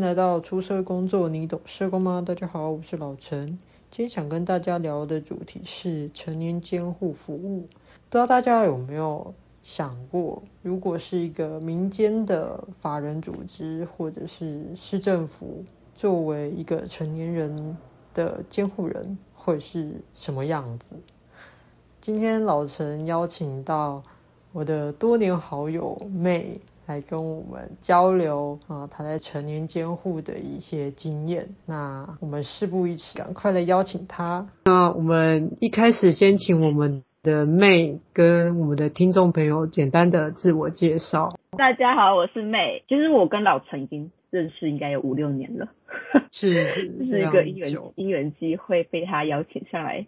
来到出社会工作，你懂社工吗？大家好，我是老陈。今天想跟大家聊的主题是成年监护服务。不知道大家有没有想过，如果是一个民间的法人组织，或者是市政府，作为一个成年人的监护人，会是什么样子？今天老陈邀请到我的多年好友 May。来跟我们交流啊，他在成年监护的一些经验。那我们事不宜迟，赶快来邀请他。那我们一开始先请我们的 May 跟我们的听众朋友简单的自我介绍。大家好，我是 May。其实我跟老陈已经认识应该有五六年了，是是，是是一个因缘因缘机会被他邀请上来。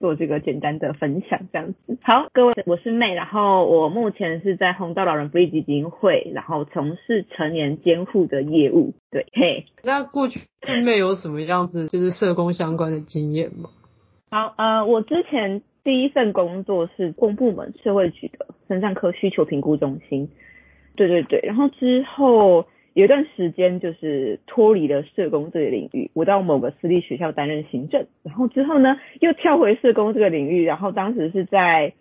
做这个简单的分享，这样子。好，各位，我是 May，然后我目前是在红道老人福利基金会，然后从事成年监护的业务。对，嘿。那过去 May 有什么样子就是社工相关的经验吗？好，呃，我之前第一份工作是公部门社会局的身障科需求评估中心。对对对，然后之后。有一段时间就是脱离了社工这个领域，我到某个私立学校担任行政，然后之后呢又跳回社工这个领域，然后当时是在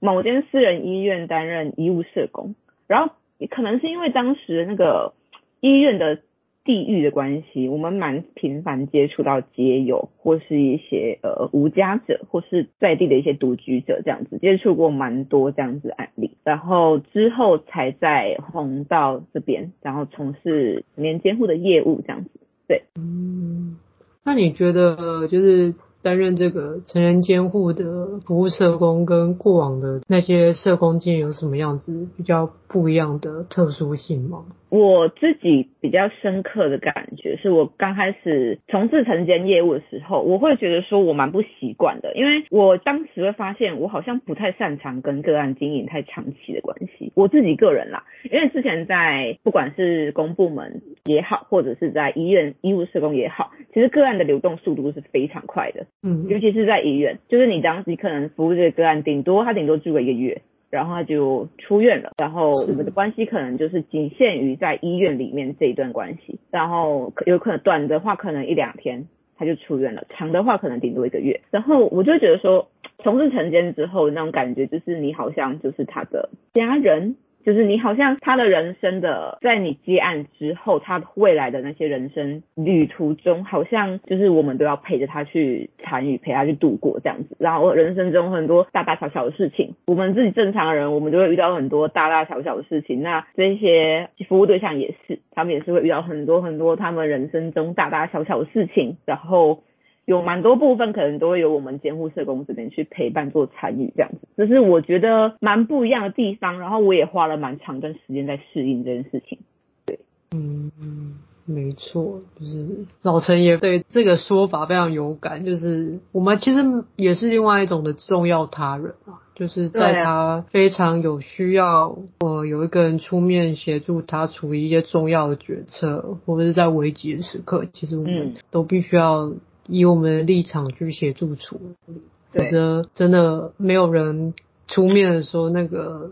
某间私人医院担任医务社工，然后可能是因为当时那个医院的。地域的关系，我们蛮频繁接触到街友或是一些呃无家者，或是在地的一些独居者这样子，接触过蛮多这样子案例，然后之后才在红道这边，然后从事年监护的业务这样子。对，嗯，那你觉得就是？担任这个成人监护的服务社工，跟过往的那些社工经验有什么样子比较不一样的特殊性吗？我自己比较深刻的感觉，是我刚开始从事成监业务的时候，我会觉得说我蛮不习惯的，因为我当时会发现我好像不太擅长跟个案经营太长期的关系。我自己个人啦，因为之前在不管是公部门也好，或者是在医院医务社工也好，其实个案的流动速度是非常快的。嗯，尤其是在医院，就是你当时可能服务这个个案，顶多他顶多住个一个月，然后他就出院了，然后我们的关系可能就是仅限于在医院里面这一段关系，然后有可能短的话可能一两天他就出院了，长的话可能顶多一个月，然后我就觉得说，从事成间之后那种感觉就是你好像就是他的家人。就是你好像他的人生的，在你接案之后，他未来的那些人生旅途中，好像就是我们都要陪着他去参与，陪他去度过这样子。然后人生中很多大大小小的事情，我们自己正常人，我们就会遇到很多大大小小的事情。那这些服务对象也是，他们也是会遇到很多很多他们人生中大大小小的事情，然后。有蛮多部分可能都会由我们监护社工这边去陪伴做参与，这样子，这是我觉得蛮不一样的地方。然后我也花了蛮长一段时间在适应这件事情。对，嗯嗯，没错，就是老陈也对这个说法非常有感。就是我们其实也是另外一种的重要他人啊，就是在他非常有需要，呃，有一个人出面协助他处理一些重要的决策，或者是在危急的时刻，其实我们都必须要。以我们的立场去协助处理，否则真的没有人出面的时候，那个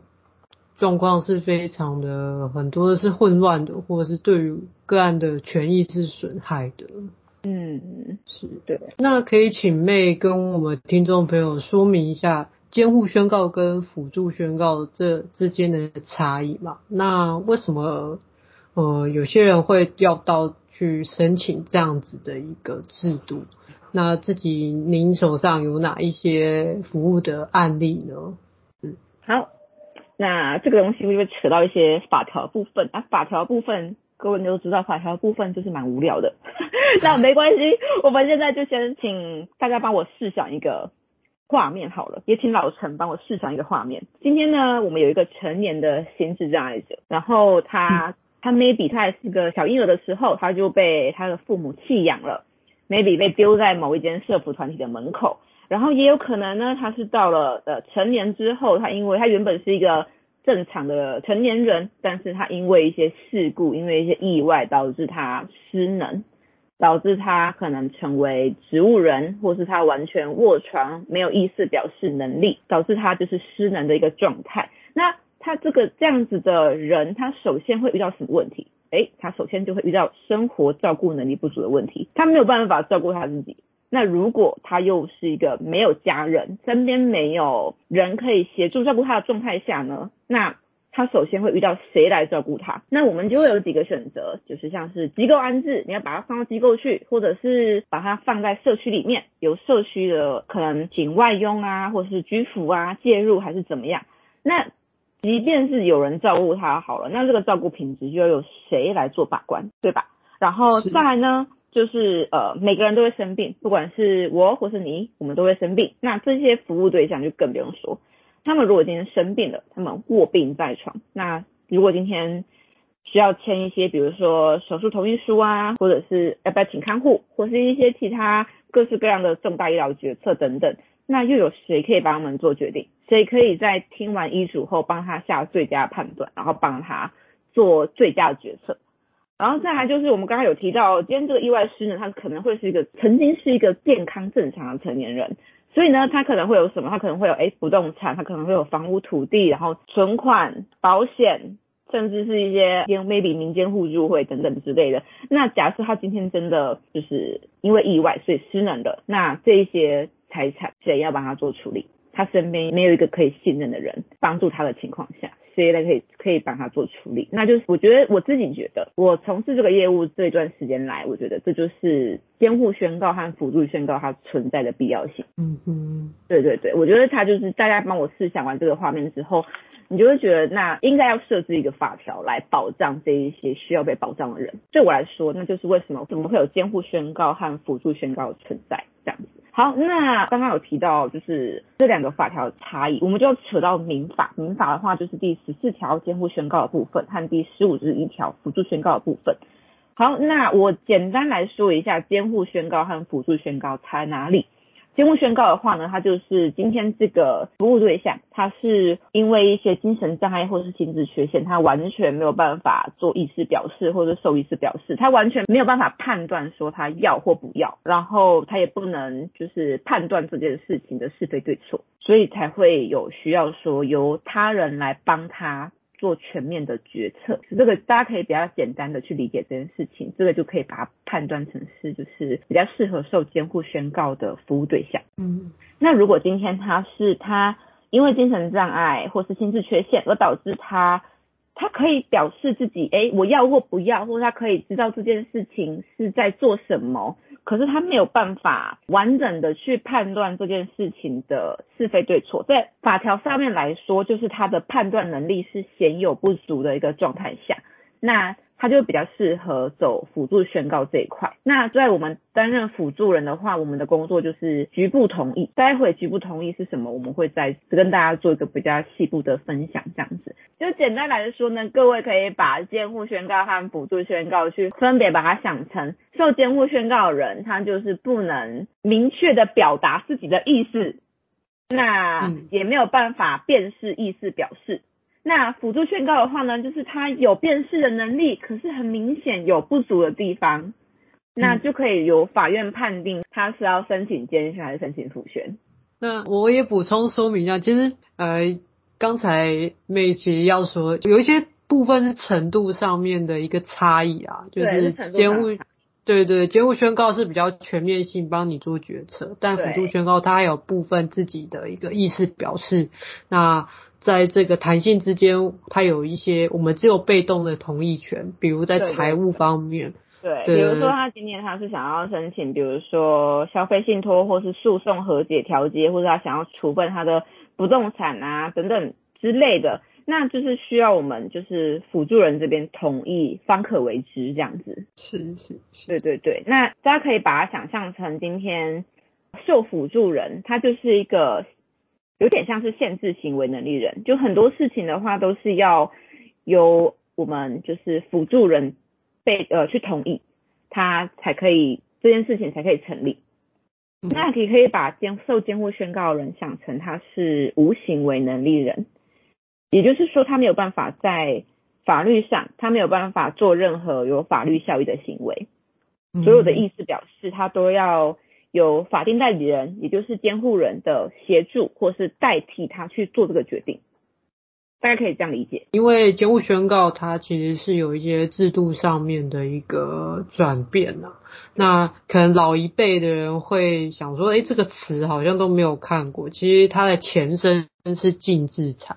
状况是非常的，很多的是混乱的，或者是对于个案的权益是损害的。嗯，是的。那可以请 May 跟我们听众朋友说明一下监护宣告跟辅助宣告这之间的差异嘛？那为什么呃有些人会要到？去申请这样子的一个制度，那自己您手上有哪一些服务的案例呢？嗯，好，那这个东西会不会扯到一些法条部分啊？法条部分各位都知道，法条部分就是蛮无聊的，那没关系，我们现在就先请大家帮我试想一个画面好了，也请老陈帮我试想一个画面。今天呢，我们有一个成年的心智障碍者，然后他。他 maybe 他还是个小婴儿的时候，他就被他的父母弃养了，maybe 被丢在某一间社福团体的门口，然后也有可能呢，他是到了呃成年之后，他因为他原本是一个正常的成年人，但是他因为一些事故，因为一些意外导致他失能，导致他可能成为植物人，或是他完全卧床没有意识表示能力，导致他就是失能的一个状态。那他这个这样子的人，他首先会遇到什么问题？诶，他首先就会遇到生活照顾能力不足的问题，他没有办法照顾他自己。那如果他又是一个没有家人，身边没有人可以协助照顾他的状态下呢？那他首先会遇到谁来照顾他？那我们就会有几个选择，就是像是机构安置，你要把他放到机构去，或者是把他放在社区里面，有社区的可能请外佣啊，或者是居服啊介入，还是怎么样？那即便是有人照顾他好了，那这个照顾品质就要由谁来做把关，对吧？然后再来呢，就是呃每个人都会生病，不管是我或是你，我们都会生病。那这些服务对象就更不用说。他们如果今天生病了，他们卧病在床，那如果今天需要签一些，比如说手术同意书啊，或者是要不要请看护，或是一些其他各式各样的重大医疗决策等等，那又有谁可以帮他们做决定？所以可以在听完医嘱后帮他下最佳判断，然后帮他做最佳的决策？然后再来就是我们刚刚有提到，今天这个意外失能，他可能会是一个曾经是一个健康正常的成年人。所以呢，他可能会有什么？他可能会有诶不动产，他可能会有房屋、土地，然后存款、保险，甚至是一些 maybe 民间互助会等等之类的。那假设他今天真的就是因为意外所以失能的，那这一些财产谁要帮他做处理？他身边没有一个可以信任的人帮助他的情况下。谁来可以可以帮他做处理？那就是我觉得我自己觉得，我从事这个业务这一段时间来，我觉得这就是监护宣告和辅助宣告它存在的必要性。嗯嗯，对对对，我觉得他就是大家帮我试想完这个画面之后，你就会觉得那应该要设置一个法条来保障这一些需要被保障的人。对我来说，那就是为什么怎么会有监护宣告和辅助宣告存在这样子。好，那刚刚有提到就是这两个法条的差异，我们就要扯到民法。民法的话就是第十四条监护宣告的部分和第十五至一条辅助宣告的部分。好，那我简单来说一下监护宣告和辅助宣告差在哪里。监护宣告的话呢，它就是今天这个服务对象，他是因为一些精神障碍或是心智缺陷，他完全没有办法做意思表示或者受意思表示，他完全没有办法判断说他要或不要，然后他也不能就是判断这件事情的是非对错，所以才会有需要说由他人来帮他。做全面的决策，这个大家可以比较简单的去理解这件事情，这个就可以把它判断成是就是比较适合受监护宣告的服务对象。嗯，那如果今天他是他因为精神障碍或是心智缺陷而导致他，他可以表示自己，哎，我要或不要，或者他可以知道这件事情是在做什么。可是他没有办法完整的去判断这件事情的是非对错，在法条上面来说，就是他的判断能力是显有不足的一个状态下，那。他就比较适合走辅助宣告这一块。那在我们担任辅助人的话，我们的工作就是局部同意。待会局部同意是什么？我们会再跟大家做一个比较细部的分享，这样子。就简单来说呢，各位可以把监护宣告和辅助宣告去分别把它想成，受监护宣告的人，他就是不能明确的表达自己的意思，那也没有办法辨识意思表示。那辅助宣告的话呢，就是他有辨识的能力，可是很明显有不足的地方，那就可以由法院判定他是要申请监宣还是申请辅宣。那我也补充说明一下，其实呃，刚才妹其实要说有一些部分程度上面的一个差异啊，就是监护，对对，监护宣告是比较全面性帮你做决策，但辅助宣告它还有部分自己的一个意思表示，那。在这个弹性之间，它有一些我们只有被动的同意权，比如在财务方面，对，比如说他今天他是想要申请，比如说消费信托，或是诉讼和解调解，或者他想要处分他的不动产啊等等之类的，那就是需要我们就是辅助人这边同意方可为之这样子。是是是，对对对，那大家可以把它想象成今天受辅助人，他就是一个。有点像是限制行为能力人，就很多事情的话都是要由我们就是辅助人被呃去同意，他才可以这件事情才可以成立。嗯、那你可以把监受监护宣告人想成他是无行为能力人，也就是说他没有办法在法律上，他没有办法做任何有法律效益的行为，所有的意思表示他都要。有法定代理人，也就是监护人的协助，或是代替他去做这个决定。大家可以这样理解。因为监护宣告它其实是有一些制度上面的一个转变啊。那可能老一辈的人会想说，哎，这个词好像都没有看过。其实它的前身是净资产，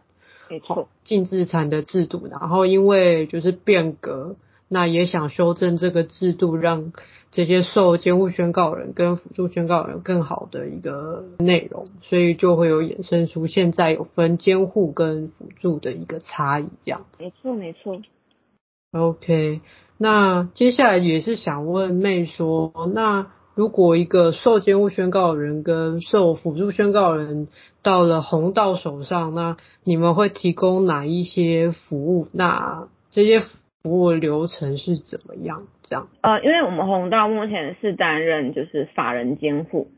没错，净资产的制度。然后因为就是变革，那也想修正这个制度，让这些受监护宣告人跟辅助宣告人更好的一个内容，所以就会有衍生出现在有分监护跟辅助的一个差异，这样。没错，没错。OK。那接下来也是想问妹说，那如果一个受监护宣告人跟受辅助宣告人到了红道手上，那你们会提供哪一些服务？那这些服务流程是怎么样？这样？呃，因为我们红道目前是担任就是法人监护，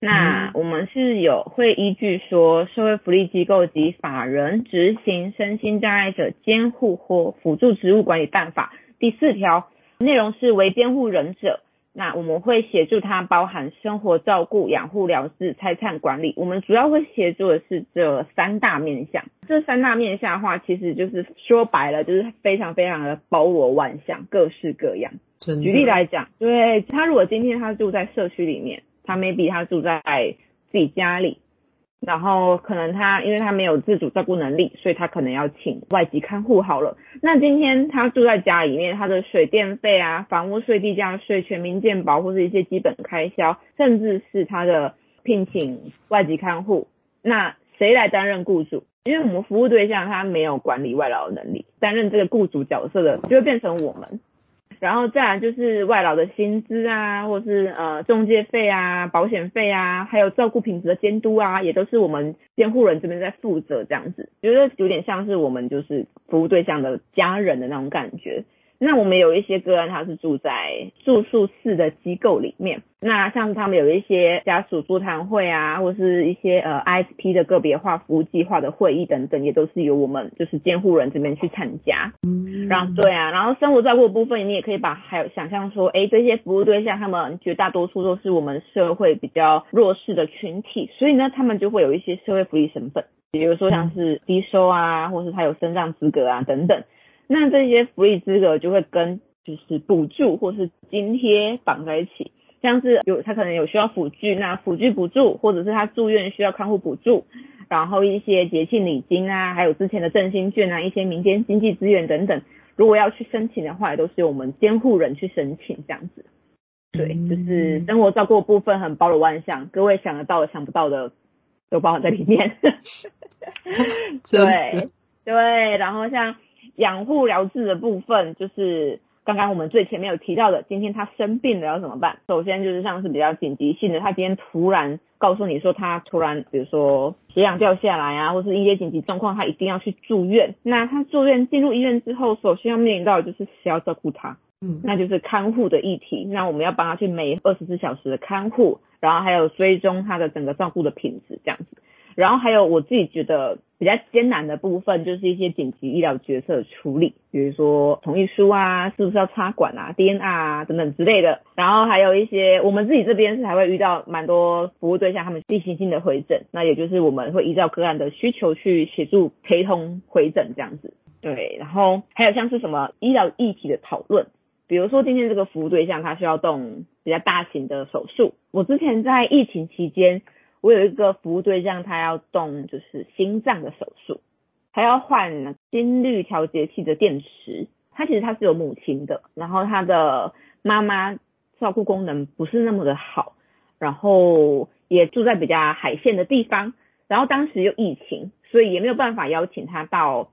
那我们是有会依据说社会福利机构及法人执行身心障碍者监护或辅助职务管理办法。第四条内容是为监护人者，那我们会协助他包含生活照顾、养护、疗治、财产管理。我们主要会协助的是这三大面向。这三大面向的话，其实就是说白了，就是非常非常的包罗万象，各式各样。举例来讲，对，他如果今天他住在社区里面，他 maybe 他住在自己家里。然后可能他因为他没有自主照顾能力，所以他可能要请外籍看护好了。那今天他住在家里面，他的水电费啊、房屋税、地价税、全民健保或是一些基本开销，甚至是他的聘请外籍看护，那谁来担任雇主？因为我们服务对象他没有管理外劳的能力，担任这个雇主角色的就会变成我们。然后再来就是外劳的薪资啊，或是呃中介费啊、保险费啊，还有照顾品质的监督啊，也都是我们监护人这边在负责这样子，觉得有点像是我们就是服务对象的家人的那种感觉。那我们有一些个案，他是住在住宿式的机构里面。那像他们有一些家属座谈会啊，或是一些呃 ISP 的个别化服务计划的会议等等，也都是由我们就是监护人这边去参加。嗯，然后对啊，然后生活照顾的部分，你也可以把还有想象说，哎，这些服务对象，他们绝大多数都是我们社会比较弱势的群体，所以呢，他们就会有一些社会福利身份，比如说像是低收啊，或是他有身障资格啊等等。那这些福利资格就会跟就是补助或是津贴绑在一起，像是有他可能有需要辅具，那辅具补助，或者是他住院需要看护补助，然后一些节庆礼金啊，还有之前的振兴券啊，一些民间经济资源等等，如果要去申请的话，也都是由我们监护人去申请这样子。对，就是生活照顾的部分很包罗万象，各位想得到的、想不到的都包含在里面。对对，然后像。养护疗治的部分，就是刚刚我们最前面有提到的，今天他生病了要怎么办？首先就是像是比较紧急性的，他今天突然告诉你说他突然，比如说血氧掉下来啊，或是一些紧急状况，他一定要去住院。那他住院进入医院之后，首先要面临到的就是谁要照顾他？嗯，那就是看护的议题。那我们要帮他去每二十四小时的看护，然后还有追踪他的整个照顾的品质这样子。然后还有我自己觉得比较艰难的部分，就是一些紧急医疗决策处理，比如说同意书啊，是不是要插管啊，DNR 啊等等之类的。然后还有一些我们自己这边是还会遇到蛮多服务对象，他们例行性的回诊，那也就是我们会依照个案的需求去协助陪同回诊这样子。对，然后还有像是什么医疗议题的讨论，比如说今天这个服务对象他需要动比较大型的手术，我之前在疫情期间。我有一个服务对象，他要动就是心脏的手术，他要换心率调节器的电池。他其实他是有母亲的，然后他的妈妈照顾功能不是那么的好，然后也住在比较海线的地方，然后当时又疫情，所以也没有办法邀请他到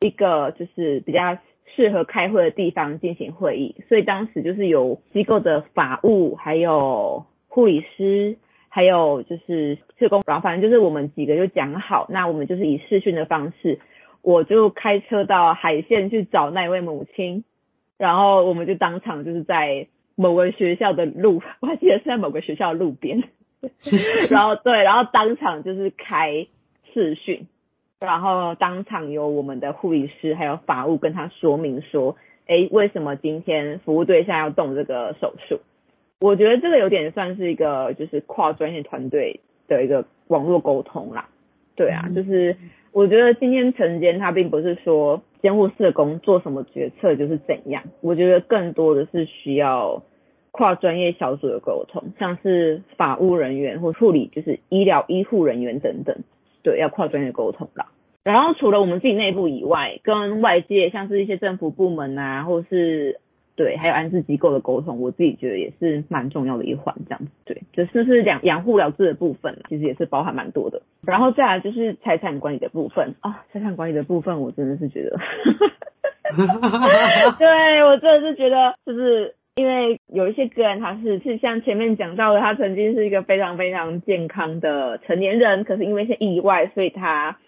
一个就是比较适合开会的地方进行会议，所以当时就是有机构的法务还有护理师。还有就是社工，然后反正就是我们几个就讲好，那我们就是以视讯的方式，我就开车到海线去找那位母亲，然后我们就当场就是在某个学校的路，我还记得是在某个学校的路边，然后对，然后当场就是开视讯，然后当场有我们的护理师还有法务跟他说明说，哎，为什么今天服务对象要动这个手术？我觉得这个有点算是一个就是跨专业团队的一个网络沟通啦，对啊，就是我觉得今天晨间他并不是说监护社工做什么决策就是怎样，我觉得更多的是需要跨专业小组的沟通，像是法务人员或护理，就是医疗医护人员等等，对，要跨专业沟通啦。然后除了我们自己内部以外，跟外界像是一些政府部门啊，或是对，还有安置机构的沟通，我自己觉得也是蛮重要的一环，这样子。对，就是是养养护了治的部分，其实也是包含蛮多的。然后再来就是财产管理的部分啊，财产管理的部分，我真的是觉得 对，我真的是觉得，就是因为有一些个案，他是是像前面讲到的，他曾经是一个非常非常健康的成年人，可是因为一些意外，所以他。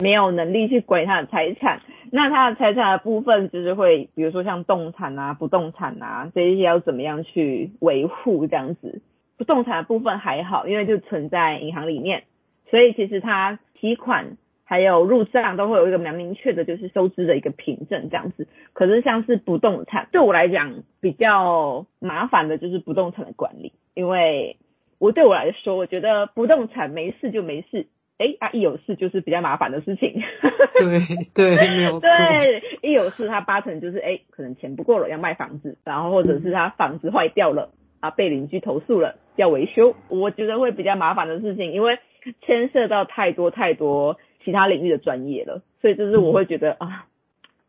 没有能力去管他的财产，那他的财产的部分就是会，比如说像动产啊、不动产啊这些要怎么样去维护这样子。不动产的部分还好，因为就存在银行里面，所以其实他提款还有入账都会有一个蛮明确的，就是收支的一个凭证这样子。可是像是不动产，对我来讲比较麻烦的就是不动产的管理，因为我对我来说，我觉得不动产没事就没事。哎，啊，一有事就是比较麻烦的事情。对对，没有错。对，一有事他八成就是哎，可能钱不够了要卖房子，然后或者是他房子坏掉了啊，被邻居投诉了要维修。我觉得会比较麻烦的事情，因为牵涉到太多太多其他领域的专业了，所以就是我会觉得、嗯、啊，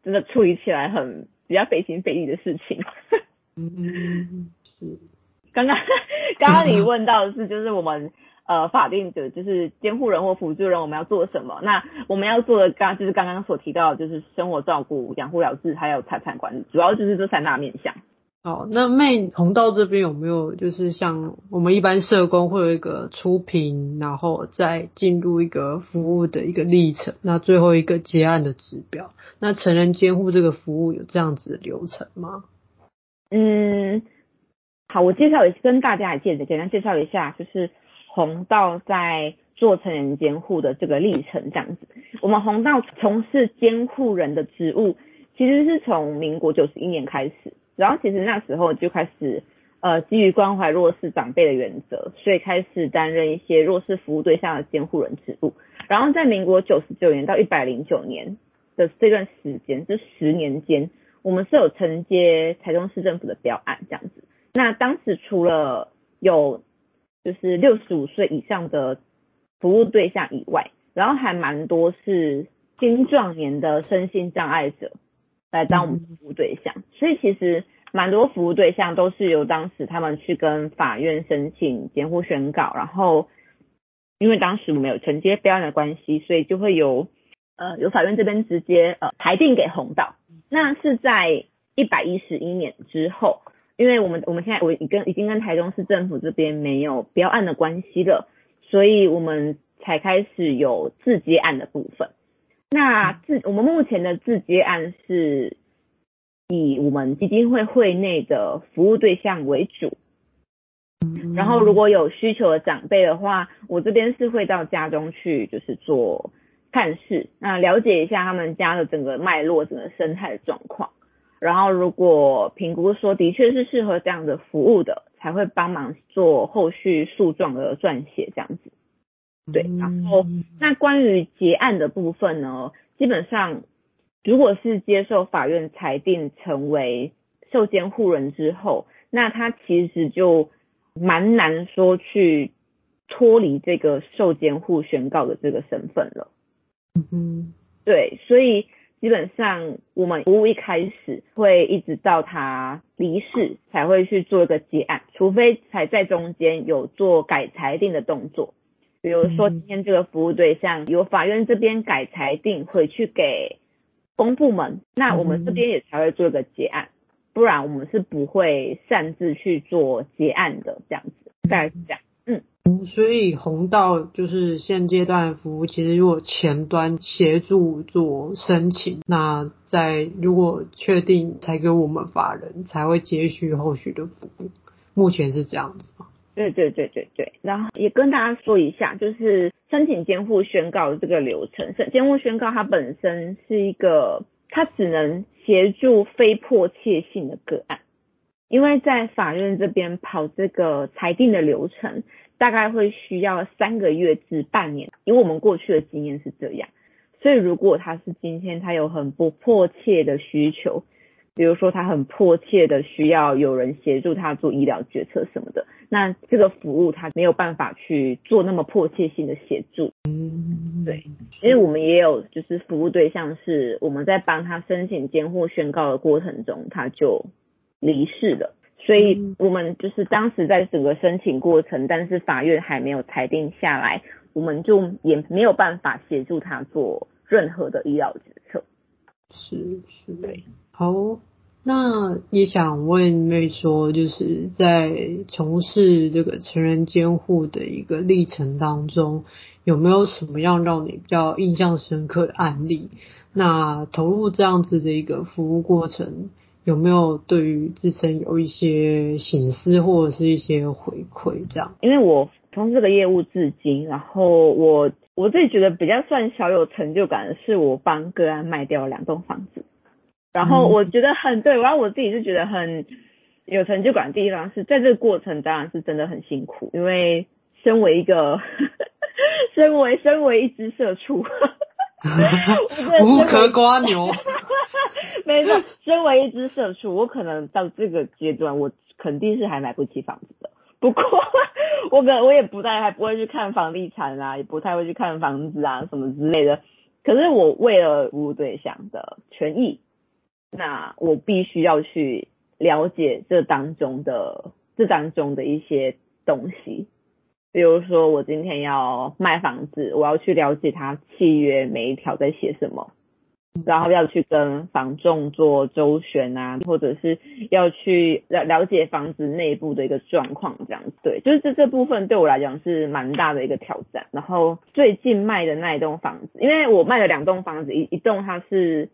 真的处理起来很比较费心费力的事情。嗯，是。刚刚刚刚你问到的是，就是我们。呃，法定的就是监护人或辅助人，我们要做什么？那我们要做的刚就是刚刚所提到的，就是生活照顾、养护了治，还有财产管理，主要就是这三大面向。好，那妹红道这边有没有就是像我们一般社工会有一个初评，然后再进入一个服务的一个历程，那最后一个结案的指标？那成人监护这个服务有这样子的流程吗？嗯，好，我介绍一，跟大家也简简单介绍一下，就是。弘道在做成人监护的这个历程，这样子，我们弘道从事监护人的职务，其实是从民国九十一年开始，然后其实那时候就开始，呃，基于关怀弱势长辈的原则，所以开始担任一些弱势服务对象的监护人职务。然后在民国九十九年到一百零九年的这段时间，这十年间，我们是有承接台中市政府的标案这样子。那当时除了有就是六十五岁以上的服务对象以外，然后还蛮多是青壮年的身心障碍者来当我们服务对象，所以其实蛮多服务对象都是由当时他们去跟法院申请监护宣告，然后因为当时我们有承接标案的关系，所以就会由呃由法院这边直接呃裁定给红岛，那是在一百一十一年之后。因为我们我们现在我已经已经跟台中市政府这边没有标案的关系了，所以我们才开始有自接案的部分。那自我们目前的自接案是以我们基金会会内的服务对象为主，然后如果有需求的长辈的话，我这边是会到家中去，就是做探视，那了解一下他们家的整个脉络、整个生态的状况。然后，如果评估说的确是适合这样的服务的，才会帮忙做后续诉状的撰写这样子。对，然后那关于结案的部分呢，基本上如果是接受法院裁定成为受监护人之后，那他其实就蛮难说去脱离这个受监护宣告的这个身份了。嗯，对，所以。基本上，我们服务一开始会一直到他离世才会去做一个结案，除非才在中间有做改裁定的动作，比如说今天这个服务对象由法院这边改裁定回去给公部门，那我们这边也才会做一个结案，不然我们是不会擅自去做结案的，这样子，大概是这样。所以红道就是现阶段服务，其实如果前端协助做申请，那在如果确定才给我们法人才会接续后续的服务，目前是这样子吗？对对对对对，然后也跟大家说一下，就是申请监护宣告的这个流程，监护宣告它本身是一个，它只能协助非迫切性的个案，因为在法院这边跑这个裁定的流程。大概会需要三个月至半年，因为我们过去的经验是这样。所以如果他是今天他有很不迫切的需求，比如说他很迫切的需要有人协助他做医疗决策什么的，那这个服务他没有办法去做那么迫切性的协助。嗯，对，因为我们也有就是服务对象是我们在帮他申请监护宣告的过程中他就离世了。所以，我们就是当时在整个申请过程，但是法院还没有裁定下来，我们就也没有办法协助他做任何的医疗决策。是是，对。好，那也想问妹说，就是在从事这个成人监护的一个历程当中，有没有什么样让你比较印象深刻的案例？那投入这样子的一个服务过程。有没有对于自身有一些醒思或者是一些回馈这样？因为我从这个业务至今，然后我我自己觉得比较算小有成就感的是，我帮个案卖掉两栋房子，然后我觉得很对，然后我自己是觉得很有成就感的地方是在这个过程当然是真的很辛苦，因为身为一个 身为身为一只社畜。无壳蜗牛，没错。身为一只社畜，我可能到这个阶段，我肯定是还买不起房子的。不过，我可我也不太还不会去看房地产啊，也不太会去看房子啊什么之类的。可是我为了服务对象的权益，那我必须要去了解这当中的这当中的一些东西。比如说，我今天要卖房子，我要去了解他契约每一条在写什么，然后要去跟房仲做周旋啊，或者是要去了了解房子内部的一个状况，这样子。对，就是这这部分对我来讲是蛮大的一个挑战。然后最近卖的那一栋房子，因为我卖了两栋房子，一一栋它是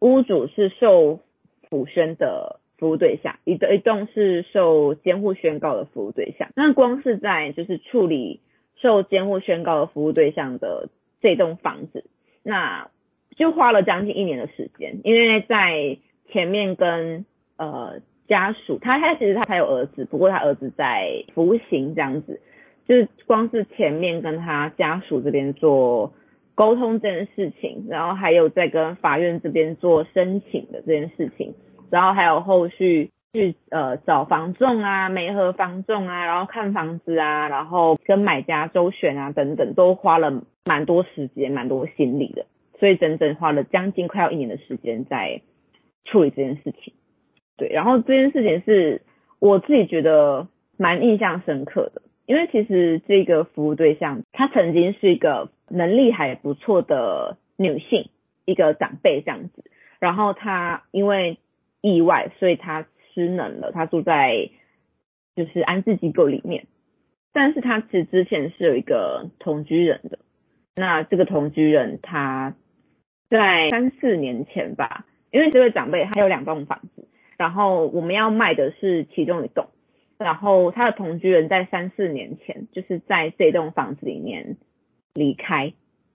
屋主是受普宣的。服务对象一一栋是受监护宣告的服务对象，那光是在就是处理受监护宣告的服务对象的这栋房子，那就花了将近一年的时间，因为在前面跟呃家属，他他其实他还有儿子，不过他儿子在服刑这样子，就是光是前面跟他家属这边做沟通这件事情，然后还有在跟法院这边做申请的这件事情。然后还有后续去呃找房仲啊，媒合房仲啊，然后看房子啊，然后跟买家周旋啊等等，都花了蛮多时间、蛮多心力的，所以整整花了将近快要一年的时间在处理这件事情。对，然后这件事情是我自己觉得蛮印象深刻的，因为其实这个服务对象她曾经是一个能力还不错的女性，一个长辈这样子，然后她因为意外，所以他失能了。他住在就是安置机构里面，但是他其实之前是有一个同居人的。那这个同居人他在三四年前吧，因为这位长辈他有两栋房子，然后我们要卖的是其中一栋，然后他的同居人在三四年前就是在这栋房子里面离开，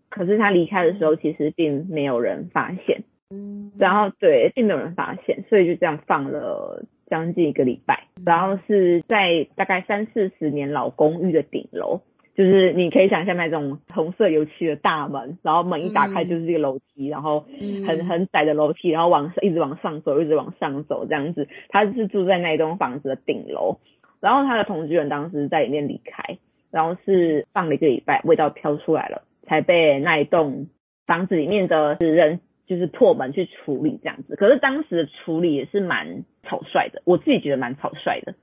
可是他离开的时候其实并没有人发现。嗯，然后对，并没有人发现，所以就这样放了将近一个礼拜。然后是在大概三四十年老公寓的顶楼，就是你可以想象那种红色油漆的大门，然后门一打开就是这个楼梯，然后很很窄的楼梯，然后往上一直往上走，一直往上走这样子。他是住在那一栋房子的顶楼，然后他的同居人当时在里面离开，然后是放了一个礼拜，味道飘出来了，才被那一栋房子里面的人。就是破门去处理这样子，可是当时的处理也是蛮草率的，我自己觉得蛮草率的。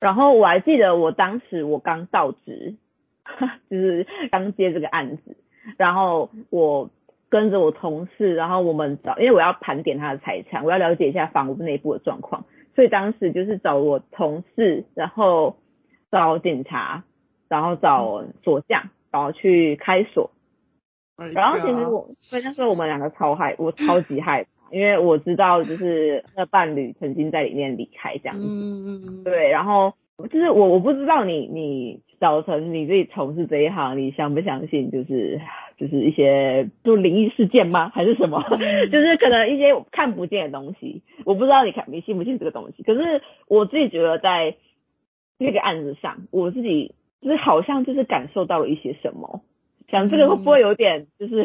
然后我还记得我当时我刚到职，就是刚接这个案子，然后我跟着我同事，然后我们找，因为我要盘点他的财产，我要了解一下房屋内部的状况，所以当时就是找我同事，然后找警察，然后找锁匠，然后去开锁。然后其实我，所以那时候我们两个超害，我超级害怕，因为我知道就是那伴侣曾经在里面离开这样子。嗯嗯嗯。对，然后就是我我不知道你你早晨你自己从事这一行，你相不相信就是就是一些就灵异事件吗？还是什么？就是可能一些看不见的东西，我不知道你看你信不信这个东西。可是我自己觉得在那个案子上，我自己就是好像就是感受到了一些什么。讲这个会不会有点就是，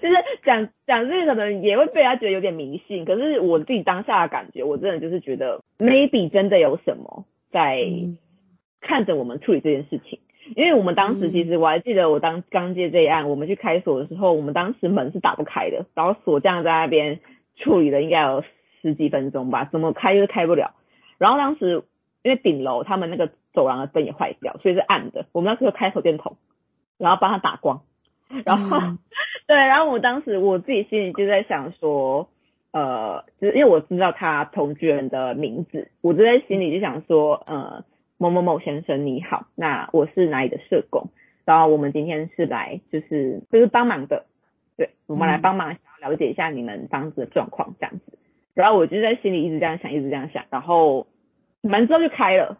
就是讲讲这个可能也会被他觉得有点迷信。可是我自己当下的感觉，我真的就是觉得 maybe 真的有什么在看着我们处理这件事情。因为我们当时其实我还记得，我当刚接这一案，我们去开锁的时候，我们当时门是打不开的，然后锁匠在那边处理了应该有十几分钟吧，怎么开都开不了。然后当时因为顶楼他们那个走廊的灯也坏掉，所以是暗的。我们那时候开手电筒，然后帮他打光。然后、嗯、对，然后我当时我自己心里就在想说，呃，就是因为我知道他同居人的名字，我就在心里就想说，呃。某某某先生你好，那我是哪里的社工，然后我们今天是来就是就是帮忙的，对，我们来帮忙想要了解一下你们房子的状况这样子，然后我就在心里一直这样想，一直这样想，然后门之后就开了，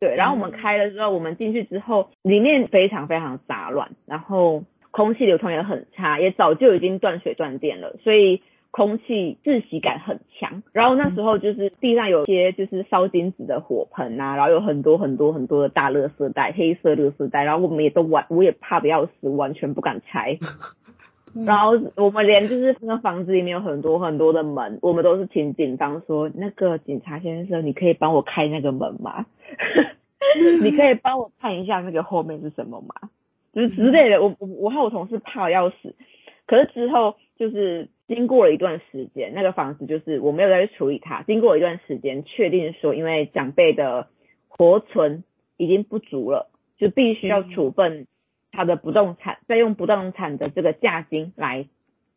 对，然后我们开了之后，我们进去之后，里面非常非常杂乱，然后空气流通也很差，也早就已经断水断电了，所以。空气窒息感很强，然后那时候就是地上有些就是烧金纸的火盆啊，然后有很多很多很多的大垃圾袋，黑色垃圾袋，然后我们也都完，我也怕得要死，完全不敢拆。然后我们连就是那个房子里面有很多很多的门，我们都是请警方说，那个警察先生，你可以帮我开那个门吗？你可以帮我看一下那个后面是什么吗？就是之类的。我我我和我同事怕得要死，可是之后就是。经过了一段时间，那个房子就是我没有再去处理它。经过一段时间，确定说因为长辈的活存已经不足了，就必须要处分他的不动产，再用不动产的这个价金来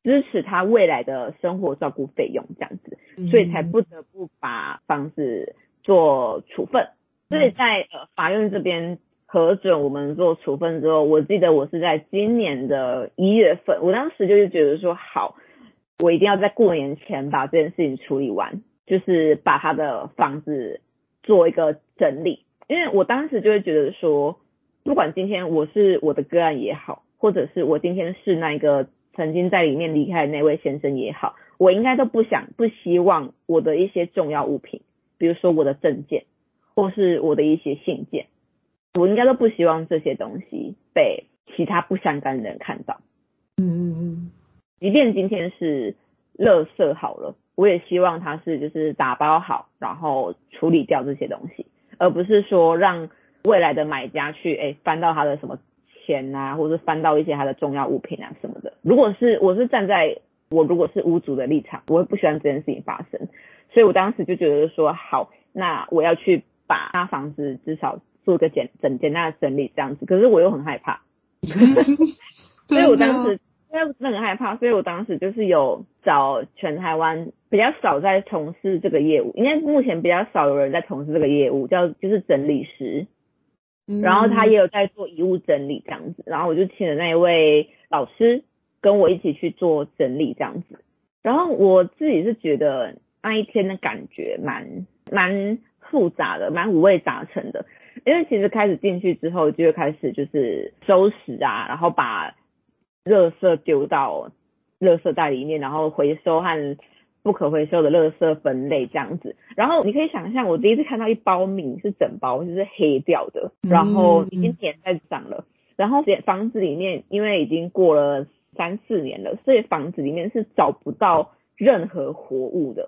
支持他未来的生活照顾费用，这样子，所以才不得不把房子做处分。所以在呃法院这边核准我们做处分之后，我记得我是在今年的一月份，我当时就是觉得说好。我一定要在过年前把这件事情处理完，就是把他的房子做一个整理。因为我当时就会觉得说，不管今天我是我的个案也好，或者是我今天是那个曾经在里面离开的那位先生也好，我应该都不想、不希望我的一些重要物品，比如说我的证件，或是我的一些信件，我应该都不希望这些东西被其他不相干的人看到。嗯嗯嗯。即便今天是垃圾好了，我也希望他是就是打包好，然后处理掉这些东西，而不是说让未来的买家去哎、欸、翻到他的什么钱啊，或者是翻到一些他的重要物品啊什么的。如果是我是站在我如果是屋主的立场，我会不希望这件事情发生，所以我当时就觉得说好，那我要去把他房子至少做一个简整简单的整理这样子，可是我又很害怕，所以我当时。因为我真的很害怕，所以我当时就是有找全台湾比较少在从事这个业务，因为目前比较少有人在从事这个业务，叫就是整理师，然后他也有在做遗物整理这样子，然后我就请了那一位老师跟我一起去做整理这样子，然后我自己是觉得那一天的感觉蛮蛮复杂的，蛮五味杂陈的，因为其实开始进去之后就会开始就是收拾啊，然后把。垃圾丢到垃圾袋里面，然后回收和不可回收的垃圾分类这样子。然后你可以想象，我第一次看到一包米是整包，就是黑掉的，然后已经粘在上了。然后房子里面因为已经过了三四年了，所以房子里面是找不到任何活物的。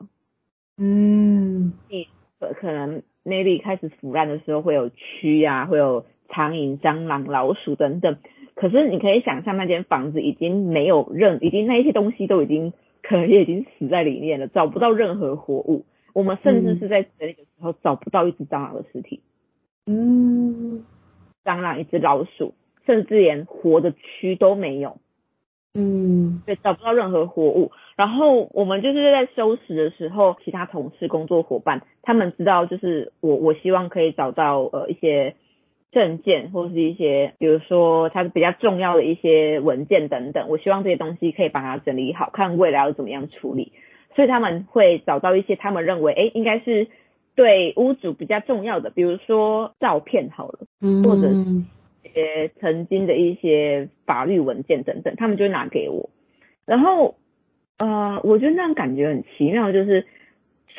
嗯，你可能 maybe 开始腐烂的时候会有蛆啊，会有苍蝇、蟑螂、老鼠等等。可是你可以想象，那间房子已经没有任，已经那一些东西都已经可能也已经死在里面了，找不到任何活物。我们甚至是在整理的时候找不到一只蟑螂的尸体，嗯，蟑螂、一只老鼠，甚至连活的蛆都没有，嗯，对，找不到任何活物。然后我们就是在收拾的时候，其他同事、工作伙伴，他们知道就是我，我希望可以找到呃一些。证件或是一些，比如说它是比较重要的一些文件等等，我希望这些东西可以把它整理好，看未来要怎么样处理。所以他们会找到一些他们认为，哎，应该是对屋主比较重要的，比如说照片好了，或者一些曾经的一些法律文件等等，他们就会拿给我。然后，呃，我觉得那种感觉很奇妙，就是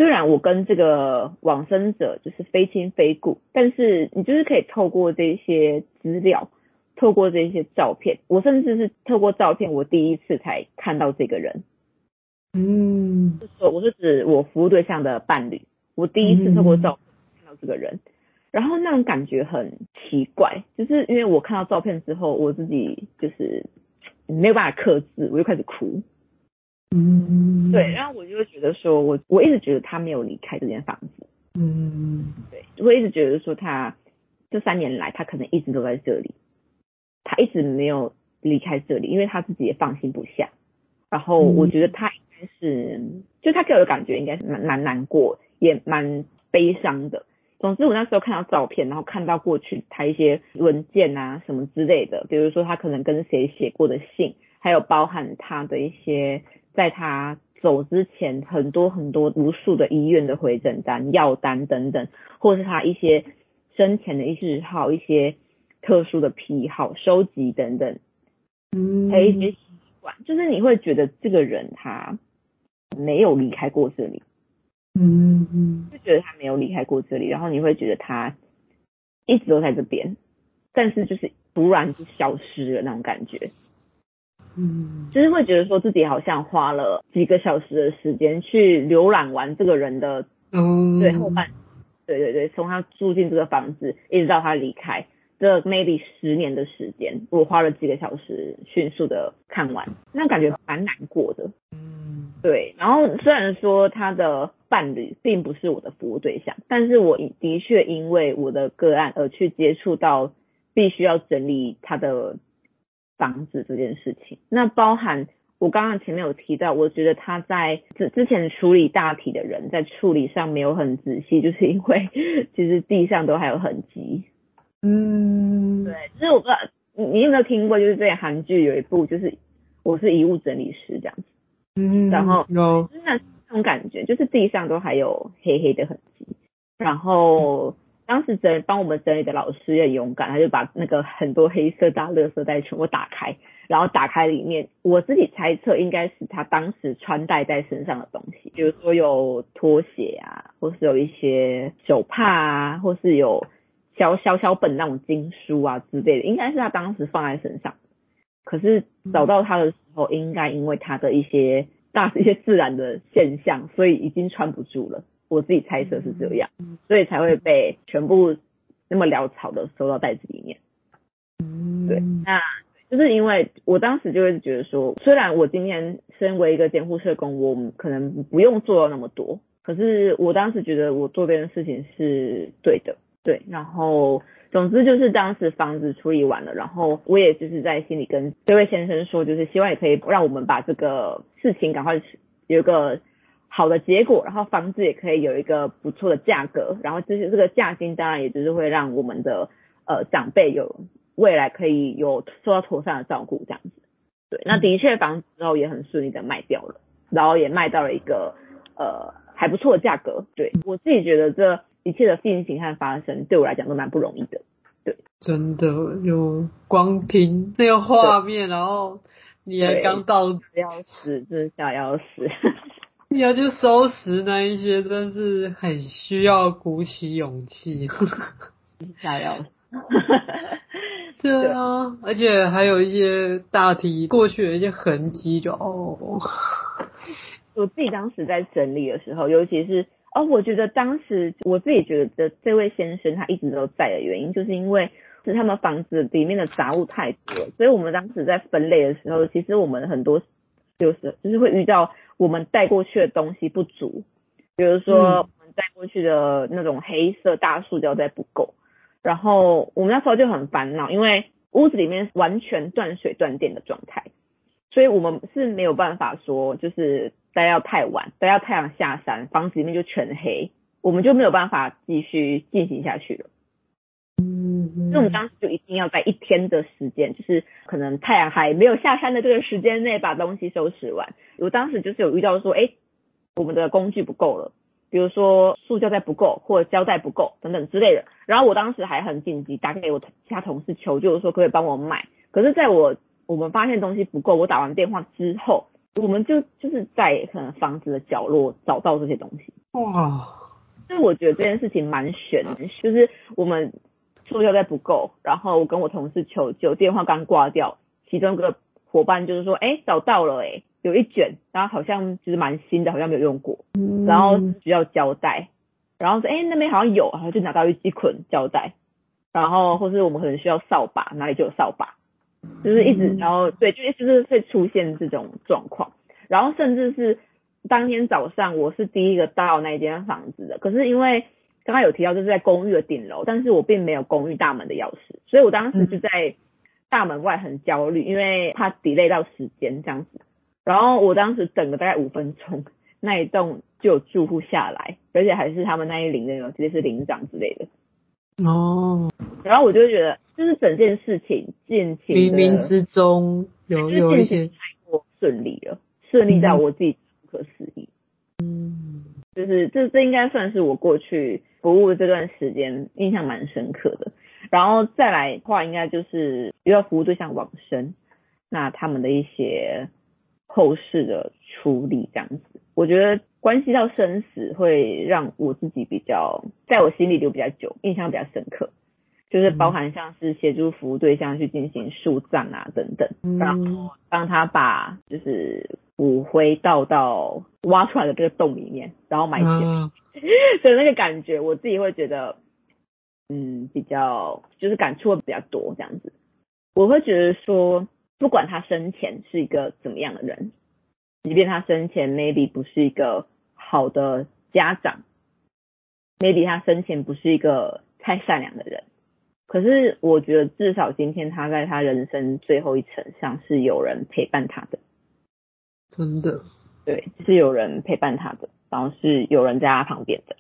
虽然我跟这个往生者就是非亲非故，但是你就是可以透过这些资料，透过这些照片，我甚至是透过照片，我第一次才看到这个人。嗯，就是我是指我服务对象的伴侣，我第一次透过照片看到这个人，嗯、然后那种感觉很奇怪，就是因为我看到照片之后，我自己就是没有办法克制，我就开始哭。嗯，对，然后我就会觉得说，我我一直觉得他没有离开这间房子。嗯，对，我一直觉得说他这三年来，他可能一直都在这里，他一直没有离开这里，因为他自己也放心不下。然后我觉得他应该是，嗯、就他给我的感觉应该是蛮蛮难过，也蛮悲伤的。总之，我那时候看到照片，然后看到过去他一些文件啊什么之类的，比如说他可能跟谁写过的信，还有包含他的一些。在他走之前，很多很多无数的医院的回诊单、药单等等，或是他一些生前的一些嗜好、一些特殊的癖好、收集等等，嗯，还有一些习惯，就是你会觉得这个人他没有离开过这里，嗯嗯，就觉得他没有离开过这里，然后你会觉得他一直都在这边，但是就是突然就消失了那种感觉。嗯，就是会觉得说自己好像花了几个小时的时间去浏览完这个人的，嗯，对后半，对对对，从他住进这个房子一直到他离开，这 maybe 十年的时间，我花了几个小时迅速的看完，那感觉蛮难过的。嗯，对。然后虽然说他的伴侣并不是我的服务对象，但是我的确因为我的个案而去接触到必须要整理他的。房子这件事情，那包含我刚刚前面有提到，我觉得他在之之前处理大体的人在处理上没有很仔细，就是因为其实地上都还有痕迹。嗯，对，就是我不知道你你有没有听过，就是这韩剧有一部就是我是遗物整理师这样子，嗯，然后有真的那种感觉，就是地上都还有黑黑的痕迹，然后。当时整帮我们整理的老师也勇敢，他就把那个很多黑色大垃圾袋全部打开，然后打开里面，我自己猜测应该是他当时穿戴在身上的东西，比如说有拖鞋啊，或是有一些手帕啊，或是有小小小本那种经书啊之类的，应该是他当时放在身上。可是找到他的时候，应该因为他的一些大 一些自然的现象，所以已经穿不住了。我自己猜测是这样，所以才会被全部那么潦草的收到袋子里面。嗯，对，那就是因为我当时就会觉得说，虽然我今天身为一个监护社工，我可能不用做到那么多，可是我当时觉得我做这件事情是对的，对。然后，总之就是当时房子处理完了，然后我也就是在心里跟这位先生说，就是希望也可以让我们把这个事情赶快有一个。好的结果，然后房子也可以有一个不错的价格，然后就是这个价金，当然也就是会让我们的呃长辈有未来可以有受到妥善的照顾这样子。对，那的确房子之后也很顺利的卖掉了，然后也卖到了一个呃还不错的价格。对，我自己觉得这一切的进行和发生，对我来讲都蛮不容易的。对，真的有光听那个画面，然后你还刚到要死，真的想要死。你要去收拾那一些，真是很需要鼓起勇气。想要，对啊，而且还有一些大体过去的一些痕迹，就哦。我自己当时在整理的时候，尤其是哦，我觉得当时我自己觉得这位先生他一直都在的原因，就是因为是他们房子里面的杂物太多，所以我们当时在分类的时候，其实我们很多就是就是会遇到。我们带过去的东西不足，比如说我们带过去的那种黑色大塑胶袋不够，然后我们那时候就很烦恼，因为屋子里面完全断水断电的状态，所以我们是没有办法说就是待到太晚，待到太阳下山，房子里面就全黑，我们就没有办法继续进行下去了。嗯，那我们当时就一定要在一天的时间，就是可能太阳还没有下山的这个时间内把东西收拾完。我当时就是有遇到说，哎，我们的工具不够了，比如说塑胶袋不够或者胶带不够等等之类的。然后我当时还很紧急打给我其他同事求救，说可不可以帮我买。可是在我我们发现东西不够，我打完电话之后，我们就就是在可能房子的角落找到这些东西，哇，所以我觉得这件事情蛮悬的，就是我们塑料袋不够，然后我跟我同事求救，电话刚挂掉，其中一个伙伴就是说，哎，找到了，哎，有一卷，然后好像就是蛮新的，好像没有用过，然后需要胶带，然后说，哎，那边好像有，然后就拿到一一捆胶带，然后或是我们可能需要扫把，哪里就有扫把，就是一直，然后对，就就是会出现这种状况，然后甚至是当天早上我是第一个到那间房子的，可是因为刚刚有提到就是在公寓的顶楼，但是我并没有公寓大门的钥匙，所以我当时就在。大门外很焦虑，因为怕 delay 到时间这样子。然后我当时等了大概五分钟，那一栋就有住户下来，而且还是他们那一邻的有直接是邻长之类的。哦。然后我就会觉得，就是整件事情进行冥冥之中有有一些太过顺利了，顺利到我自己不可思议。嗯。就是这这应该算是我过去服务这段时间印象蛮深刻的。然后再来的话，应该就是遇到服务对象往生，那他们的一些后事的处理这样子，我觉得关系到生死，会让我自己比较在我心里留比较久，印象比较深刻，就是包含像是协助服务对象去进行树葬啊等等，然后帮他把就是骨灰倒到挖出来的这个洞里面，然后埋起来，所以那个感觉我自己会觉得。嗯，比较就是感触会比较多这样子，我会觉得说，不管他生前是一个怎么样的人，即便他生前 maybe 不是一个好的家长，maybe 他生前不是一个太善良的人，可是我觉得至少今天他在他人生最后一程上是有人陪伴他的，真的，对，是有人陪伴他的，然后是有人在他旁边的。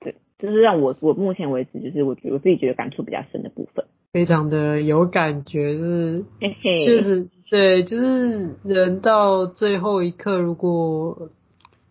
对就是让我我目前为止，就是我觉得我自己觉得感触比较深的部分，非常的有感觉，就是确实，对，就是人到最后一刻，如果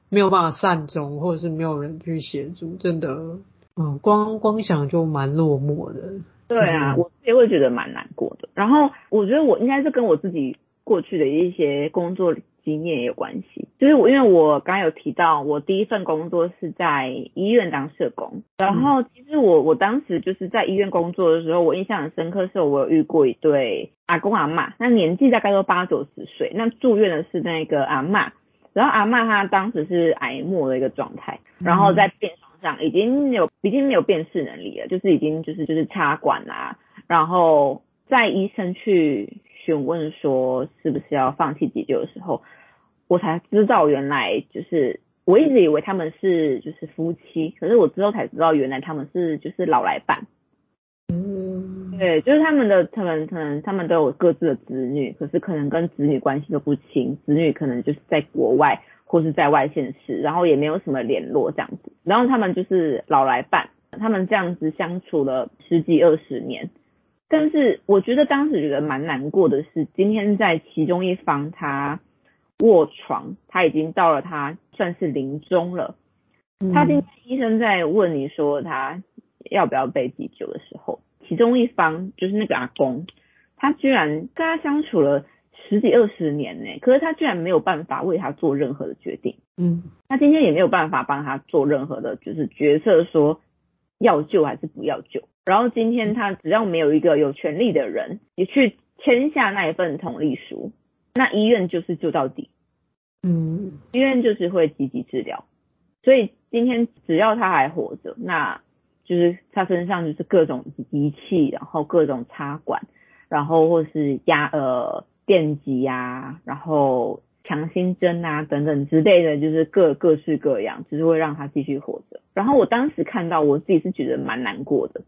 没有办法善终，或者是没有人去协助，真的，嗯，光光想就蛮落寞的。对啊，我也会觉得蛮难过的。然后我觉得我应该是跟我自己过去的一些工作经验也有关系，就是我因为我刚刚有提到，我第一份工作是在医院当社工，然后其实我我当时就是在医院工作的时候，我印象很深刻，是我有遇过一对阿公阿妈，那年纪大概都八九十岁，那住院的是那个阿妈，然后阿妈她当时是癌末的一个状态，然后在病床上已经有已经没有辨识能力了，就是已经就是就是插管啊，然后在医生去询问说是不是要放弃急救的时候。我才知道，原来就是我一直以为他们是就是夫妻，可是我之后才知道，原来他们是就是老来伴。嗯，对，就是他们的，他们可能他们都有各自的子女，可是可能跟子女关系都不亲，子女可能就是在国外或是在外县市，然后也没有什么联络这样子，然后他们就是老来伴，他们这样子相处了十几二十年，但是我觉得当时觉得蛮难过的是，今天在其中一方他。卧床，他已经到了，他算是临终了。他今天医生在问你说他要不要被急救的时候，其中一方就是那个阿公，他居然跟他相处了十几二十年呢，可是他居然没有办法为他做任何的决定。嗯，他今天也没有办法帮他做任何的，就是决策说要救还是不要救。然后今天他只要没有一个有权利的人也去签下那一份同意书。那医院就是救到底，嗯，医院就是会积极治疗，所以今天只要他还活着，那就是他身上就是各种仪器，然后各种插管，然后或是压呃电击呀，然后强心针啊等等之类的，就是各各式各样，就是会让他继续活着。然后我当时看到，我自己是觉得蛮难过的，